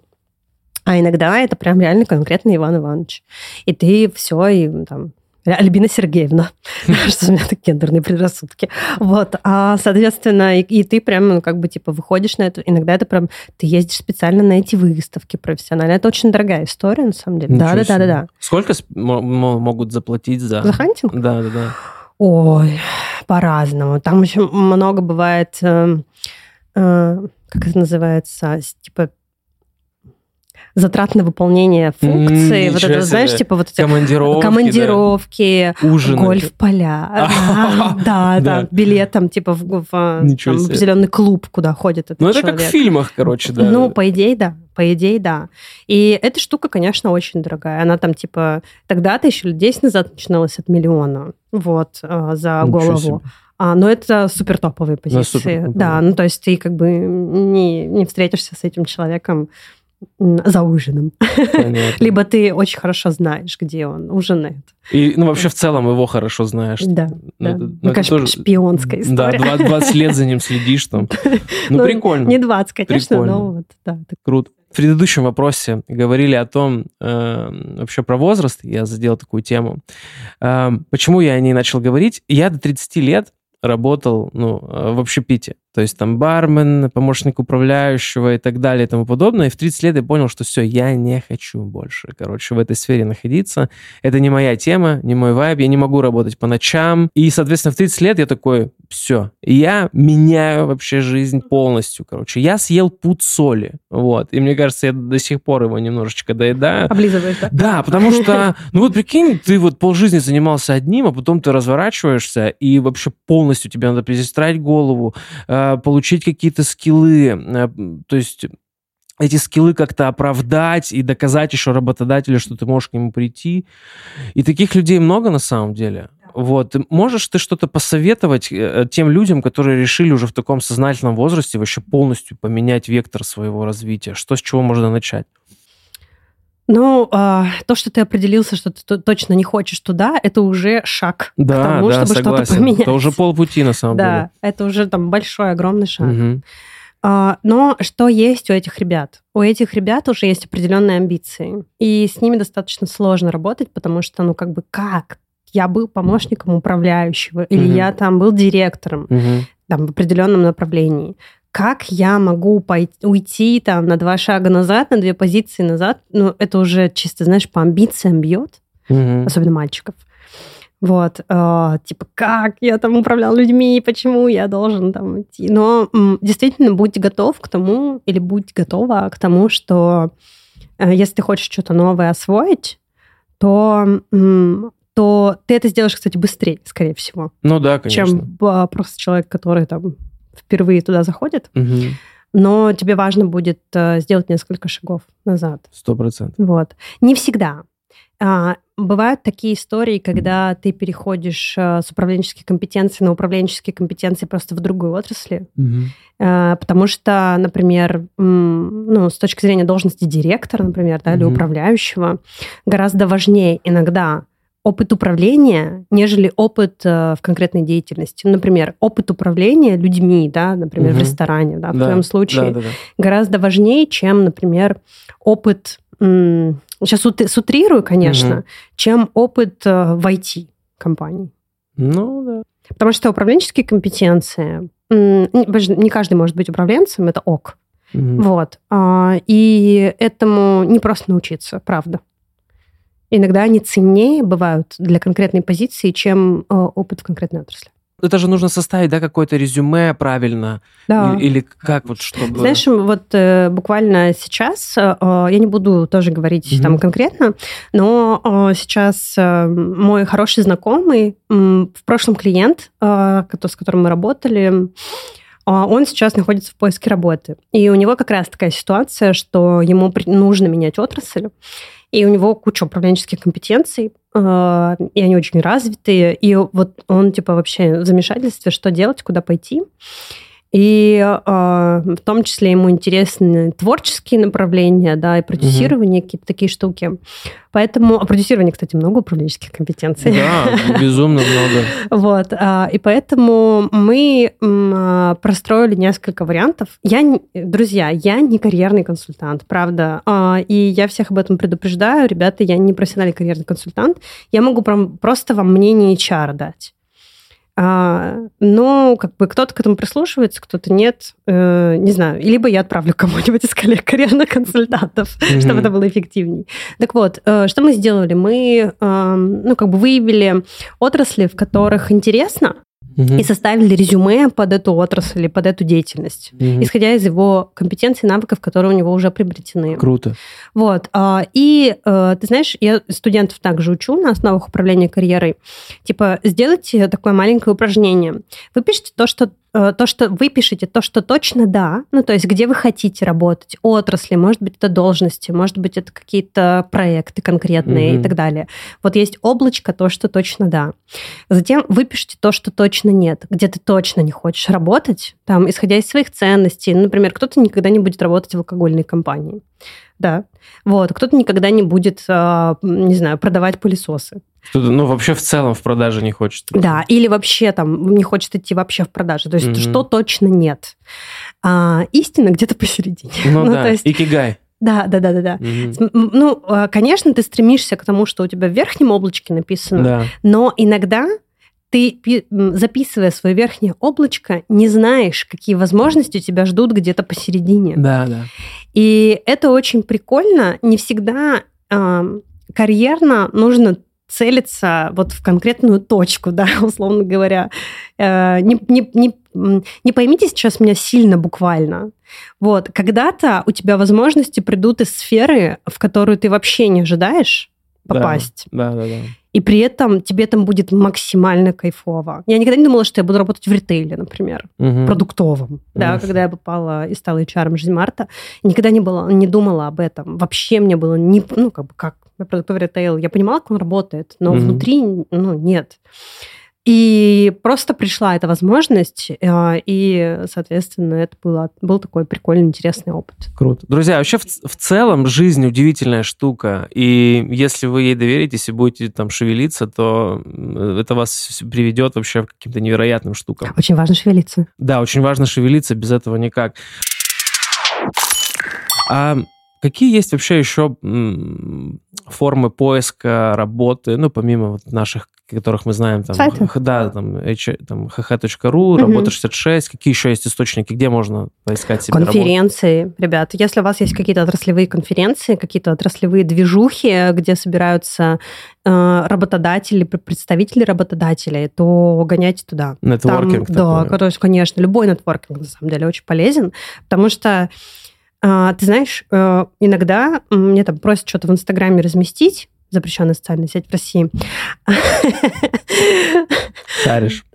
А иногда это прям реально конкретный Иван Иванович. И ты все, и там Альбина Сергеевна, [laughs] [laughs] что у меня так гендерные предрассудки. Вот, а, соответственно, и, и ты прям, ну, как бы, типа, выходишь на это, иногда это прям, ты ездишь специально на эти выставки профессионально. Это очень дорогая история, на самом деле. Да, да, да, да, да. Сколько могут заплатить за... За хантинг? Да, да, да. Ой, по-разному. Там еще много бывает, э, э, как это называется, типа затрат на выполнение функции. М, вот это, знаешь, типа вот эти Командировки, командировки, да. ужины. гольф-поля. [laughs] Да, да, Да. билет там типа в, а, определенный клуб, куда ходит этот Ну, это как в человек. фильмах, короче, да. Ну, по идее, да. По идее, да. И эта штука, конечно, очень дорогая. Она там, типа, тогда-то еще лет 10 назад начиналась от миллиона. Вот, а, за голову. А, но это супер топовые позиции. супертоповые. Да, ну то есть ты как бы не, не встретишься с этим человеком за ужином. Понятно. [laughs] Либо ты очень хорошо знаешь, где он ужинает. И, ну, вообще, в целом его хорошо знаешь. Да, Ну, да. это- Ну, ну, это конечно, тоже- шпионская Да, история. 20, 20 лет за ним [laughs] следишь там. Ну, Ну, прикольно. Не 20, конечно, Прикольно. но вот, да. так. Круто. В предыдущем вопросе говорили о том, э, вообще про возраст, я задел такую тему. Э, почему я о ней начал говорить? Я до 30 лет работал ну, э, в общепите. То есть там бармен, помощник управляющего и так далее и тому подобное. И в 30 лет я понял, что все, я не хочу больше, короче, в этой сфере находиться. Это не моя тема, не мой вайб, я не могу работать по ночам. И, соответственно, в 30 лет я такой, все, я меняю вообще жизнь полностью, короче. Я съел пуд соли, вот. И мне кажется, я до сих пор его немножечко доедаю. Облизываешь, да? Да, потому [laughs] что, ну вот прикинь, ты вот полжизни занимался одним, а потом ты разворачиваешься, и вообще полностью тебе надо перестраивать голову, э, получить какие-то скиллы, э, то есть эти скиллы как-то оправдать и доказать еще работодателю, что ты можешь к нему прийти. И таких людей много на самом деле. Вот. Можешь ты что-то посоветовать э, тем людям, которые решили уже в таком сознательном возрасте вообще полностью поменять вектор своего развития? Что с чего можно начать? Ну, а, то, что ты определился, что ты то- точно не хочешь туда, это уже шаг к Да, тому, да, чтобы что-то согласен. поменять. Это уже полпути на самом Да, это уже там большой, огромный шаг. деле. А, Но что есть у этих ребят? У этих ребят уже есть определенные амбиции. И с ними достаточно сложно работать, потому что, ну, как бы, как? Я был помощником управляющего, или Мгм. я там был директором Мгм. там, в определенном направлении. Как я могу пойти, уйти там на два шага назад, на две позиции назад? Ну, это уже чисто, знаешь, по амбициям бьет Мгм. особенно мальчиков. Вот, э, типа, как я там управлял людьми, почему я должен там идти. Но м, действительно, будь готов к тому, или будь готова к тому, что э, если ты хочешь что-то новое освоить, то, м, то ты это сделаешь, кстати, быстрее, скорее всего, Ну да, конечно. чем э, просто человек, который там впервые туда заходит. Мгм. Но тебе важно будет э, сделать несколько шагов назад. Сто процентов. Вот. Не всегда. А, бывают такие истории, когда ты переходишь э, с управленческих компетенций на управленческие компетенции просто в другой отрасли. Э, потому что, например, м, ну, с точки зрения должности директора, например, да, или Мгм. управляющего, гораздо важнее иногда опыт управления, нежели опыт э, в конкретной деятельности. Например, опыт управления людьми, да, например, в Мгм. ресторане, да, в Да, твоем случае Да, да, да. гораздо важнее, чем, например, опыт, м, сейчас ут- сутрирую, конечно, Мгм. чем опыт э, в IT-компании. Ну да. Потому что управленческие компетенции, м, не каждый может быть управленцем, это ок. Мгм. Вот. А, И этому не просто научиться, правда. Иногда они ценнее бывают для конкретной позиции, чем э, опыт в конкретной отрасли. Это же нужно составить, да, какое-то резюме правильно. Да. Или как вот, чтобы... Знаешь, вот э, буквально сейчас, э, я не буду тоже говорить Мгм. там конкретно, но э, сейчас э, мой хороший знакомый, м, в прошлом клиент, э, с которым мы работали, а он сейчас находится в поиске работы. И у него как раз такая ситуация, что ему нужно менять отрасль, и у него куча управленческих компетенций, э, и они очень развитые. И вот он типа вообще в замешательстве, что делать, куда пойти. И э, в том числе ему интересны творческие направления, да, и продюсирование, какие-то такие штуки. Поэтому, а продюсирование, кстати, много управленческих компетенций. Да, безумно много. [laughs] Вот, а, и поэтому мы а, простроили несколько вариантов. Я, друзья, я не карьерный консультант, правда, и я всех об этом предупреждаю. Ребята, я не профессиональный карьерный консультант. Я могу просто вам мнение HR дать. А, но как бы кто-то к этому прислушивается, кто-то нет, Э, не знаю. Либо я отправлю [laughs] кому-нибудь из коллег карьерных консультантов, Мгм. чтобы это было эффективней. Так вот, э, что мы сделали? Мы, эм, ну, как бы выявили отрасли, в которых интересно, угу. и составили резюме под эту отрасль или под эту деятельность, угу. исходя из его компетенций, навыков, которые у него уже приобретены. Круто. Вот. А, и э, ты знаешь, я студентов также учу на основах управления карьерой. Типа, сделайте такое маленькое упражнение. Вы пишете то, что то, что вы пишете, то, что точно да, ну, то есть где вы хотите работать, отрасли, может быть, это должности, может быть, это какие-то проекты конкретные mm-hmm. и так далее. Вот есть облачко, то, что точно да. Затем вы пишете то, что точно нет, где ты точно не хочешь работать, там, исходя из своих ценностей. Например, кто-то никогда не будет работать в алкогольной компании. Да. Вот. Кто-то никогда не будет, а, не знаю, продавать пылесосы. Ну, вообще в целом в продаже не хочет. Да, или вообще там не хочет идти вообще в продажу. То есть mm-hmm. что точно нет. А, истина где-то посередине. Ну, [laughs] ну да, есть... икигай. Да, да, да, да, да. Угу. Ну, а, конечно, ты стремишься к тому, что у тебя в верхнем облачке написано, да. но иногда ты, записывая свое верхнее облачко, не знаешь, какие возможности тебя ждут где-то посередине. Да, да. И это очень прикольно. Не всегда э, карьерно нужно целиться вот в конкретную точку, да, [laughs] условно говоря. Э, не, не, не, не поймите сейчас меня сильно буквально. Вот, когда-то у тебя возможности придут из сферы, в которую ты вообще не ожидаешь попасть. Да, да, да. да и при этом тебе там будет максимально кайфово. Я никогда не думала, что я буду работать в ритейле, например, угу. продуктовом. Угу. Да, когда я попала и стала HR жизнь Марта, никогда не, было, не думала об этом. Вообще мне было не, ну, как бы, как продуктовый ритейл. Я понимала, как он работает, но угу. внутри, ну, нет. И просто пришла эта возможность, э, и, соответственно, это было, был такой прикольный, интересный опыт. Круто. Друзья, вообще в, в целом жизнь удивительная штука, и если вы ей доверитесь и будете там шевелиться, то это вас приведет вообще к каким-то невероятным штукам. Очень важно шевелиться. Да, очень важно шевелиться, без этого никак. А Какие есть вообще еще формы поиска работы, ну, помимо вот наших, которых мы знаем, там, Сайты? да, там, h, там hh.ru, угу. работа 66, какие еще есть источники, где можно поискать себе Конференции, работу? ребят, если у вас есть какие-то отраслевые конференции, какие-то отраслевые движухи, где собираются э, работодатели, представители работодателей, то гоняйте туда. Нетворкинг Там. Да, то есть, конечно, любой нетворкинг, на самом деле, очень полезен, потому что а, ты знаешь, э, иногда мне там просят что-то в Инстаграме разместить, запрещенная социальная сеть в России. Шаришь.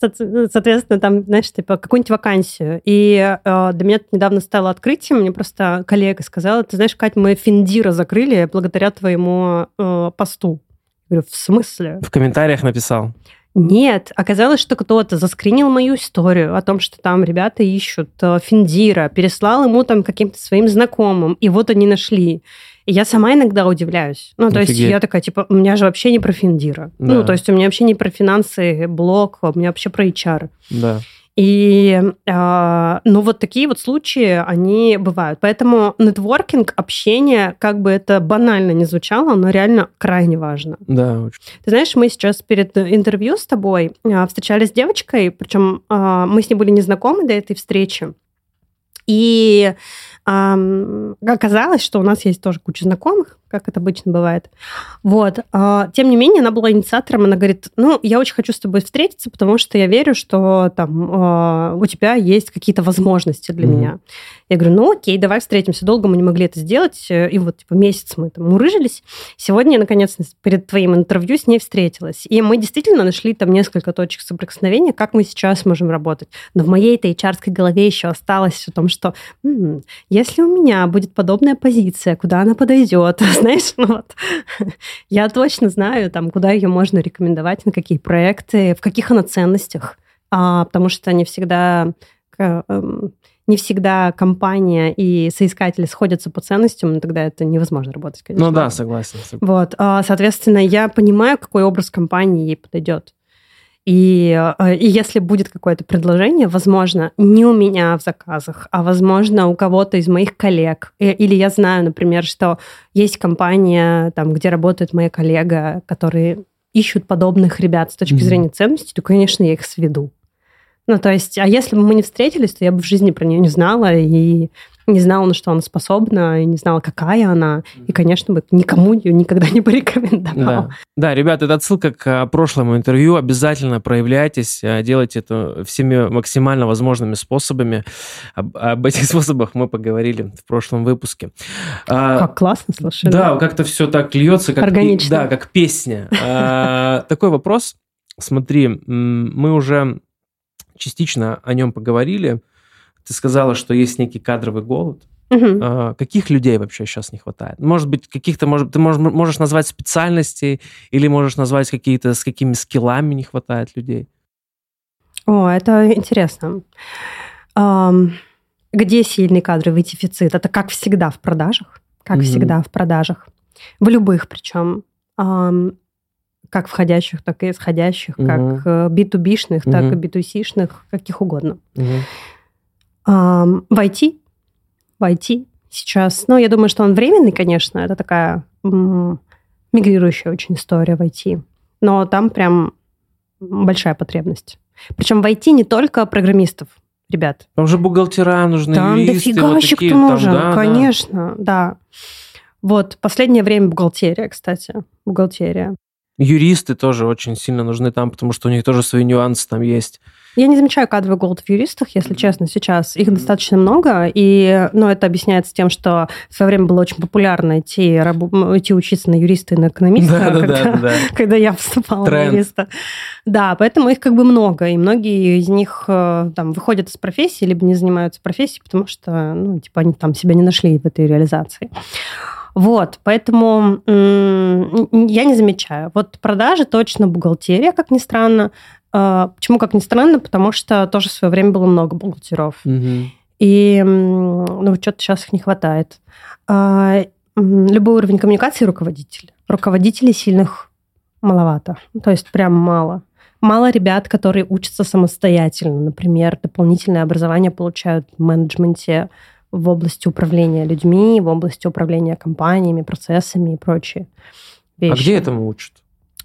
Соответственно, там, знаешь, типа какую-нибудь вакансию. И э, для меня это недавно стало открытием. Мне просто коллега сказала, ты знаешь, Кать, мы Финдира закрыли благодаря твоему э, посту. Я говорю, в смысле? В комментариях написал. Нет, оказалось, что кто-то заскринил мою историю о том, что там ребята ищут э, Финдира, переслал ему там каким-то своим знакомым, и вот они нашли. И я сама иногда удивляюсь. Ну, то Офигеть. есть я такая, типа, у меня же вообще не про Финдира. Да. Ну, то есть у меня вообще не про финансы, блок, у меня вообще про HR. Да. И, э, ну, вот такие вот случаи, они бывают. Поэтому нетворкинг, общение, как бы это банально не звучало, но реально крайне важно. Да, очень. Ты знаешь, мы сейчас перед интервью с тобой э, встречались с девочкой, причем э, мы с ней были не знакомы до этой встречи. И э, оказалось, что у нас есть тоже куча знакомых, как это обычно бывает. Вот. А, тем не менее, она была инициатором, она говорит, ну, я очень хочу с тобой встретиться, потому что я верю, что там а, у тебя есть какие-то возможности для mm-hmm. меня. Я говорю, ну, окей, давай встретимся. Долго мы не могли это сделать, и вот типа месяц мы там мурыжились. Сегодня я, наконец, перед твоим интервью с ней встретилась. И мы действительно нашли там несколько точек соприкосновения, как мы сейчас можем работать. Но в моей этой hr голове еще осталось о том, что м-м, если у меня будет подобная позиция, куда она подойдет, [laughs] знаешь, [laughs] ну вот, я точно знаю, там, куда ее можно рекомендовать, на какие проекты, в каких она ценностях, а, потому что не всегда эм, не всегда компания и соискатели сходятся по ценностям, но тогда это невозможно работать, конечно. Ну да, согласен. Вот, а, соответственно, я понимаю, какой образ компании ей подойдет. И, э, и если будет какое-то предложение, возможно, не у меня в заказах, а возможно у кого-то из моих коллег. Или я знаю, например, что есть компания, там, где работает моя коллега, которые ищут подобных ребят с точки mm-hmm. зрения ценностей, то, конечно, я их сведу. Ну, то есть, а если бы мы не встретились, то я бы в жизни про нее не знала, и не знала, на что она способна, и не знала, какая она, и, конечно, бы никому ее никогда не порекомендовала. Да. да, ребята, это отсылка к а, прошлому интервью. Обязательно проявляйтесь, а, делайте это всеми максимально возможными способами. Об, об этих [laughs] способах мы поговорили в прошлом выпуске. А, как классно, слушай. Да, да. как-то все так льется, как, Органично. да, как песня. [laughs] Такой вопрос. Смотри, мы уже частично о нем поговорили. Ты сказала, что есть некий кадровый голод. Угу. Каких людей вообще сейчас не хватает? Может быть, каких-то, может, ты можешь, можешь назвать специальностей или можешь назвать какие-то, с какими скиллами не хватает людей? О, это интересно. Где сильный кадровый дефицит? Это как всегда в продажах. Как угу. всегда в продажах. В любых причем как входящих, так и исходящих, угу. как B2B-шных, угу. так и B2C-шных, каких угодно. Угу. В IT, в IT сейчас, ну, я думаю, что он временный, конечно, это такая мигрирующая очень история в IT, но там прям большая потребность. Причем в IT не только программистов, ребят. Там же бухгалтера нужны, там юристы. Дофига вот кто нужен, да, конечно, да. да. Вот, последнее время бухгалтерия, кстати, бухгалтерия. Юристы тоже очень сильно нужны там, потому что у них тоже свои нюансы там есть. Я не замечаю кадровый голод в юристах, если честно, сейчас. Их достаточно много, и ну, это объясняется тем, что в свое время было очень популярно идти, раб... идти учиться на юриста и на экономиста, да, когда, да, да, да. когда [laughs] я поступала Тренд. на юриста. Да, поэтому их как бы много, и многие из них э, там выходят из профессии, либо не занимаются профессией, потому что, ну, типа, они там себя не нашли в этой реализации. Вот, поэтому я не замечаю. Вот продажи точно бухгалтерия, как ни странно. А, почему, как ни странно? Потому что тоже в свое время было много бухгалтеров. Угу. И ну, что-то сейчас их не хватает. А, любой уровень коммуникации руководитель. Руководителей сильных маловато. То есть прям мало. Мало ребят, которые учатся самостоятельно. Например, дополнительное образование получают в менеджменте, в области управления людьми, в области управления компаниями, процессами и прочие вещи. А где этому учат?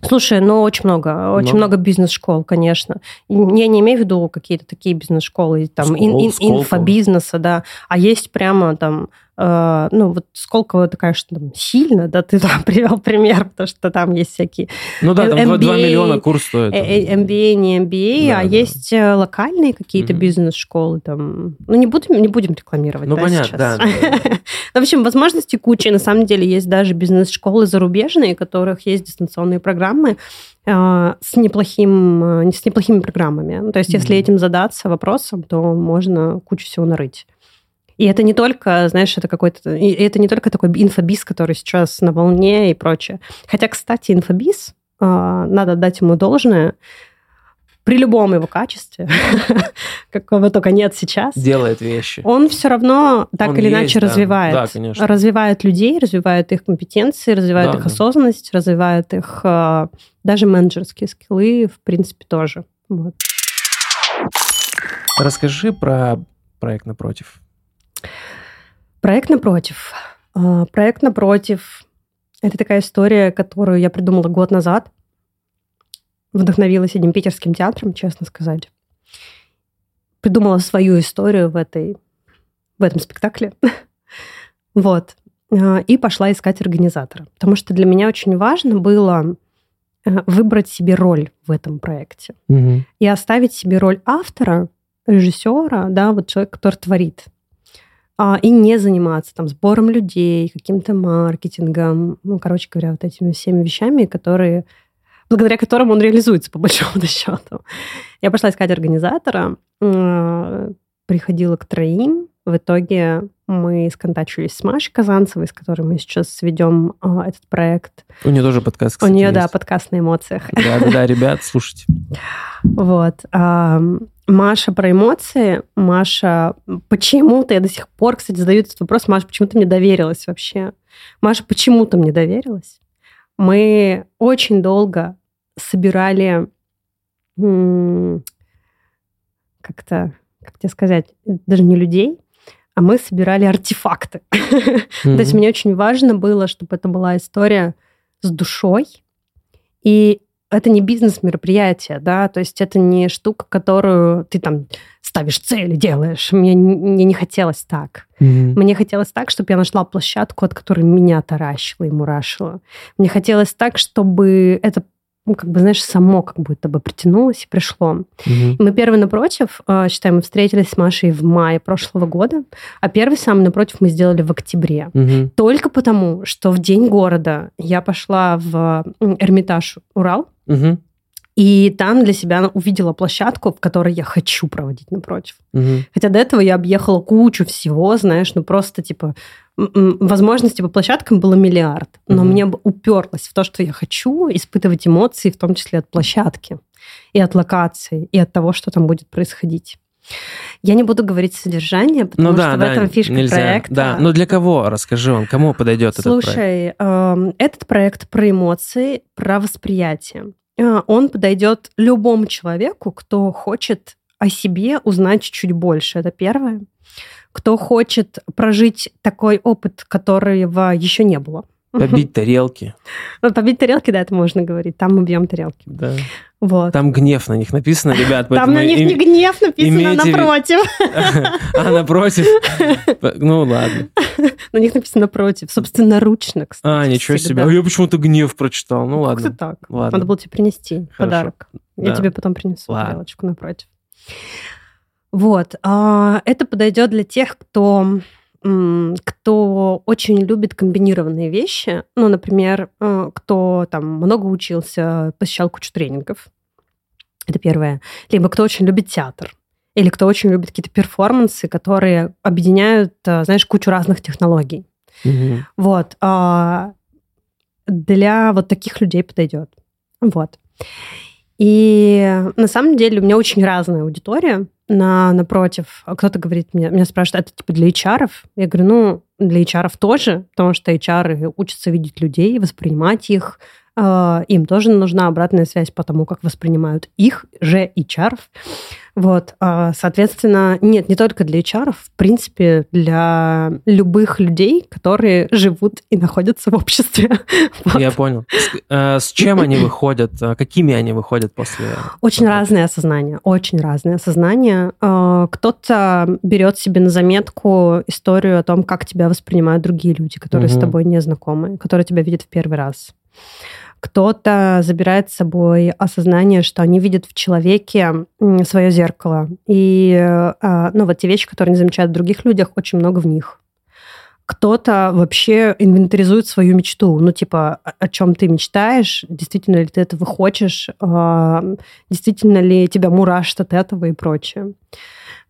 Слушай, ну очень много, очень много? бизнес-школ, конечно. Я не имею в виду какие-то такие бизнес-школы, там, Школ, ин, ин, инфобизнеса, да, а есть прямо там Э, ну, вот Сколково это, конечно, там, сильно, да, ты там [laughs] привел пример, потому что там есть всякие... Ну да, там MBA, 2 миллиона курс стоит. MBA, не MBA, да, а да. есть э, локальные какие-то mm-hmm. бизнес-школы там. Ну, не будем, не будем рекламировать, ну, да, понятно, сейчас. да. [laughs] В общем, возможности куча. На самом деле есть даже бизнес-школы зарубежные, у которых есть дистанционные программы, э, с неплохим, с неплохими программами. Ну, то есть, если этим задаться вопросом, то можно кучу всего нарыть. И это не только, знаешь, это какой-то... Это не только такой инфобиз, который сейчас на волне и прочее. Хотя, кстати, инфобиз, а, надо дать ему должное, при любом его качестве, [laughs] какого только нет сейчас, делает вещи. Он все равно так он или есть, иначе да. развивает. Да, конечно. Развивает людей, развивает их компетенции, развивает да, их да. осознанность, развивает их а, даже менеджерские скиллы, в принципе, тоже. Вот. Расскажи про проект напротив. Проект напротив. А, проект напротив – это такая история, которую я придумала год назад. Вдохновилась одним питерским театром, честно сказать. Придумала свою историю в, этой, в этом спектакле. [laughs] вот. А, и пошла искать организатора. Потому что для меня очень важно было э, выбрать себе роль в этом проекте. Угу. И оставить себе роль автора, режиссера, да, вот человек, который творит а, и не заниматься там сбором людей, каким-то маркетингом, ну, короче говоря, вот этими всеми вещами, которые благодаря которым он реализуется, по [laughs] большому счету. Я пошла искать организатора, приходила к троим. В итоге мы сконтачились с Машей Казанцевой, с которой мы сейчас ведем а, этот проект. У нее тоже подкаст, кстати, У нее, есть. да, подкаст на эмоциях. Да-да-да, ребят, слушайте. [laughs] Вот. Маша про эмоции. Маша, почему-то я до сих пор, кстати, задаю этот вопрос. Маша, почему ты мне доверилась вообще? Маша, почему ты мне доверилась? Мы очень долго собирали как-то, как тебе сказать, даже не людей, а мы собирали артефакты. [laughs] То есть мне очень важно было, чтобы это была история с душой. И это не бизнес-мероприятие, да, то есть это не штука, которую ты там ставишь цели, делаешь. Мне, мне не хотелось так. Mm-hmm. Мне хотелось так, чтобы я нашла площадку, от которой меня таращило и мурашило. Мне хотелось так, чтобы это ну, как бы, знаешь, само как будто бы притянулось и пришло. Угу. Мы первый напротив, э, считаем, мы встретились с Машей в мае прошлого года, а первый самый напротив мы сделали в октябре. Угу. Только потому, что в день города я пошла в Эрмитаж Урал, угу. И там для себя увидела площадку, в которой я хочу проводить напротив. Угу. Хотя до этого я объехала кучу всего, знаешь, ну просто типа возможностей по площадкам было миллиард, но угу. мне уперлось в то, что я хочу испытывать эмоции, в том числе от площадки, и от локации, и от того, что там будет происходить. Я не буду говорить содержание, потому ну, да, что да, в этом фишка нельзя. проекта. Да, но для кого? Расскажи он, кому подойдет Слушай, этот проект? Слушай, э, этот проект про эмоции, про восприятие. Э, он подойдет любому человеку, кто хочет о себе узнать чуть больше. Это первое кто хочет прожить такой опыт, которого еще не было. Побить [laughs] тарелки. Ну, побить тарелки, да, это можно говорить. Там мы бьем тарелки. Да. Вот. Там гнев на них написано, ребят. Там на них им... не гнев написано, а напротив. [laughs] А, напротив? [laughs] Ну, ладно. На них написано напротив. Собственноручно, кстати. А, ничего себе. А я почему-то гнев прочитал. Ну, ладно. Как-то так. Надо было тебе принести подарок. Я тебе потом принесу тарелочку напротив. Вот. А, это подойдет для тех, кто кто очень любит комбинированные вещи, ну, например, э, кто там много учился, посещал кучу тренингов, это первое, либо кто очень любит театр, или кто очень любит какие-то перформансы, которые объединяют, э, знаешь, кучу разных технологий. Угу. Вот. А, для вот таких людей подойдет. Вот. И на самом деле у меня очень разная аудитория на, напротив. Кто-то говорит мне, меня спрашивает, это типа для HR? Я говорю, ну, для HR тоже, потому что HR учатся видеть людей, воспринимать их, а, им тоже нужна обратная связь по тому, как воспринимают их же HR. Вот, а, соответственно, нет, не только для HR, в принципе, для любых людей, которые живут и находятся в обществе. [laughs] Вот. Я понял. С, э, с чем они выходят? А какими они выходят после? Очень разные осознания, очень разные осознания. Кто-то берет себе на заметку историю о том, как тебя воспринимают другие люди, которые угу. с тобой не знакомы, которые тебя видят в первый раз. Кто-то забирает с собой осознание, что они видят в человеке свое зеркало. И а, ну, вот те вещи, которые они замечают в других людях, очень много в них. Кто-то вообще инвентаризует свою мечту. Ну, типа, о чем ты мечтаешь, действительно ли ты этого хочешь, а, действительно ли тебя мурашит от этого и прочее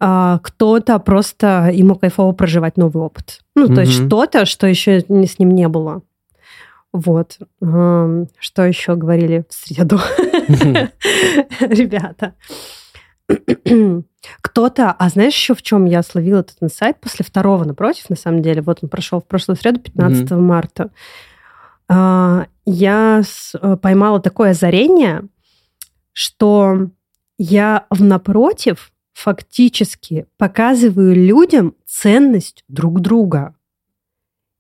а, кто-то просто ему кайфово проживать новый опыт. Ну, mm-hmm. то есть что-то, что еще с ним не было. Вот. Что еще говорили в среду [laughs] ребята? Кто-то, а знаешь еще в чем я словила этот инсайт после второго напротив, на самом деле, вот он прошел в прошлую среду, 15 mm-hmm. марта. А, я э, поймала такое озарение, что я в напротив фактически показываю людям ценность друг друга.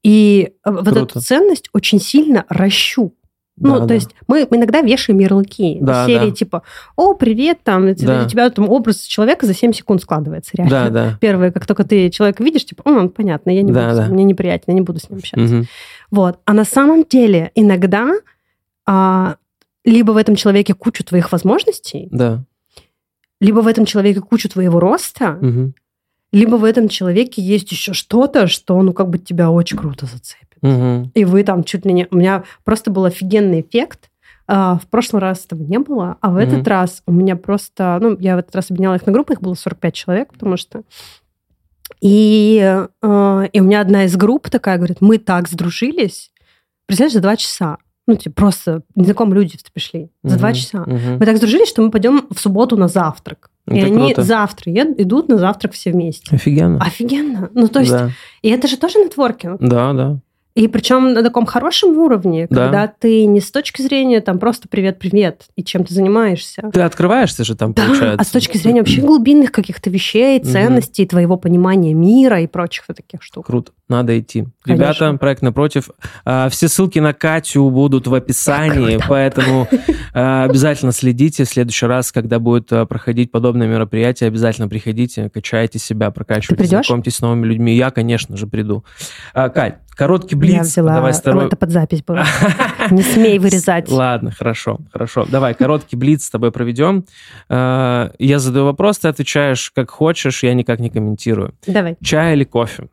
И э, вот Круто. эту ценность очень сильно ращу. Ну, да, то да. есть мы иногда вешаем ярлыки да, серии да. типа «О, привет!» там, да. У тебя там образ человека за 7 секунд складывается реально. Да, да. Первое, как только ты человека видишь, типа «О, понятно, я не да, буду, да. мне неприятно, я не буду с ним общаться». Угу. Вот. А на самом деле иногда а, либо в этом человеке кучу твоих возможностей, да. либо в этом человеке кучу твоего роста, угу либо в этом человеке есть еще что-то, что, ну, как бы тебя очень круто зацепит. Угу. И вы там чуть ли не... У меня просто был офигенный эффект. А, в прошлый раз этого не было, а в угу. этот раз у меня просто... Ну, я в этот раз объединяла их на группы, их было 45 человек, потому что... И, э, и у меня одна из групп такая говорит, мы так сдружились, представляешь, за два часа. Ну, типа, просто незнакомые люди пришли за два часа. Угу. Мы так сдружились, что мы пойдем в субботу на завтрак. Это и они круто. завтра идут на завтрак все вместе. Офигенно. Офигенно. Ну, то есть, да. и это же тоже нетворкинг. Да, да. И причем на таком хорошем уровне, да. когда ты не с точки зрения там просто привет-привет и чем ты занимаешься. Ты открываешься же там, да, получается. А с точки зрения вообще глубинных каких-то вещей, ценностей, твоего понимания мира и прочих таких штук. Круто. Надо идти. Конечно. Ребята, проект напротив. А, все ссылки на Катю будут в описании, поэтому а, обязательно следите. В следующий раз, когда будет а, проходить подобное мероприятие, обязательно приходите, качайте себя, прокачивайте, знакомьтесь с новыми людьми. Я, конечно же, приду. Кать, короткий блиц. Я взяла, Давай второй. это под запись было. [laughs] Не смей вырезать. Ладно, хорошо, хорошо. Давай, короткий блиц с тобой проведем. Я задаю вопрос, ты отвечаешь как хочешь, я никак не комментирую. Давай. Чай или кофе?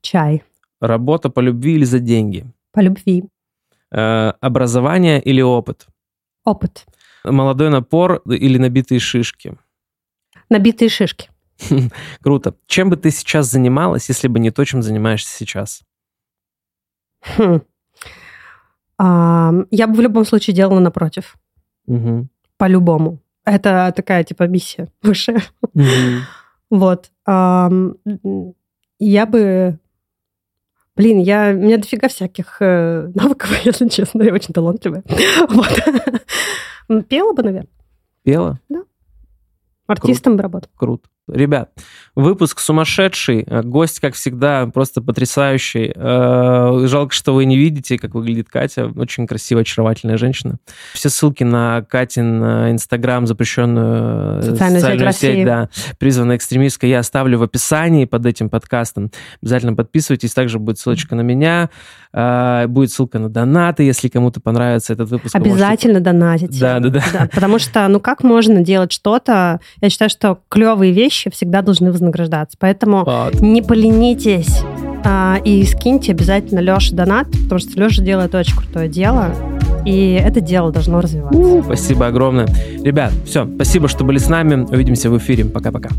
Чай. Работа по любви или за деньги? По любви. Э, образование или опыт? Опыт. Молодой напор или набитые шишки? Набитые шишки. [laughs] Круто. Чем бы ты сейчас занималась, если бы не то, чем занимаешься сейчас? Хм. А, я бы в любом случае делала напротив. Угу. По-любому. Это такая типа миссия [laughs] высшая. Угу. Вот. А, я бы... Блин, я... у меня дофига всяких э, [laughs] навыков, если честно, я очень талантливая. [laughs] Вот. Пела бы, наверное. Пела? Да. Артистом бы работал. Круто. Ребят, выпуск сумасшедший, э, гость, как всегда, просто потрясающий. Э, жалко, что вы не видите, как выглядит Катя. Очень красивая, очаровательная женщина. Все ссылки на Катин Инстаграм, запрещенную э, социальную, социальную сеть, сеть да, призванная экстремистской, я оставлю в описании под этим подкастом. Обязательно подписывайтесь. Также будет ссылочка на меня, будет ссылка на донаты, если кому-то понравится этот выпуск. Обязательно можете... донатите. Да, да, да, да. Потому что, ну как можно делать что-то? Я считаю, что клевые вещи всегда должны вознаграждаться. Поэтому вот. не поленитесь а, и скиньте обязательно Леше донат, потому что Леша делает очень крутое дело. И это дело должно развиваться. Спасибо огромное. Ребят, все, спасибо, что были с нами. Увидимся в эфире. Пока-пока.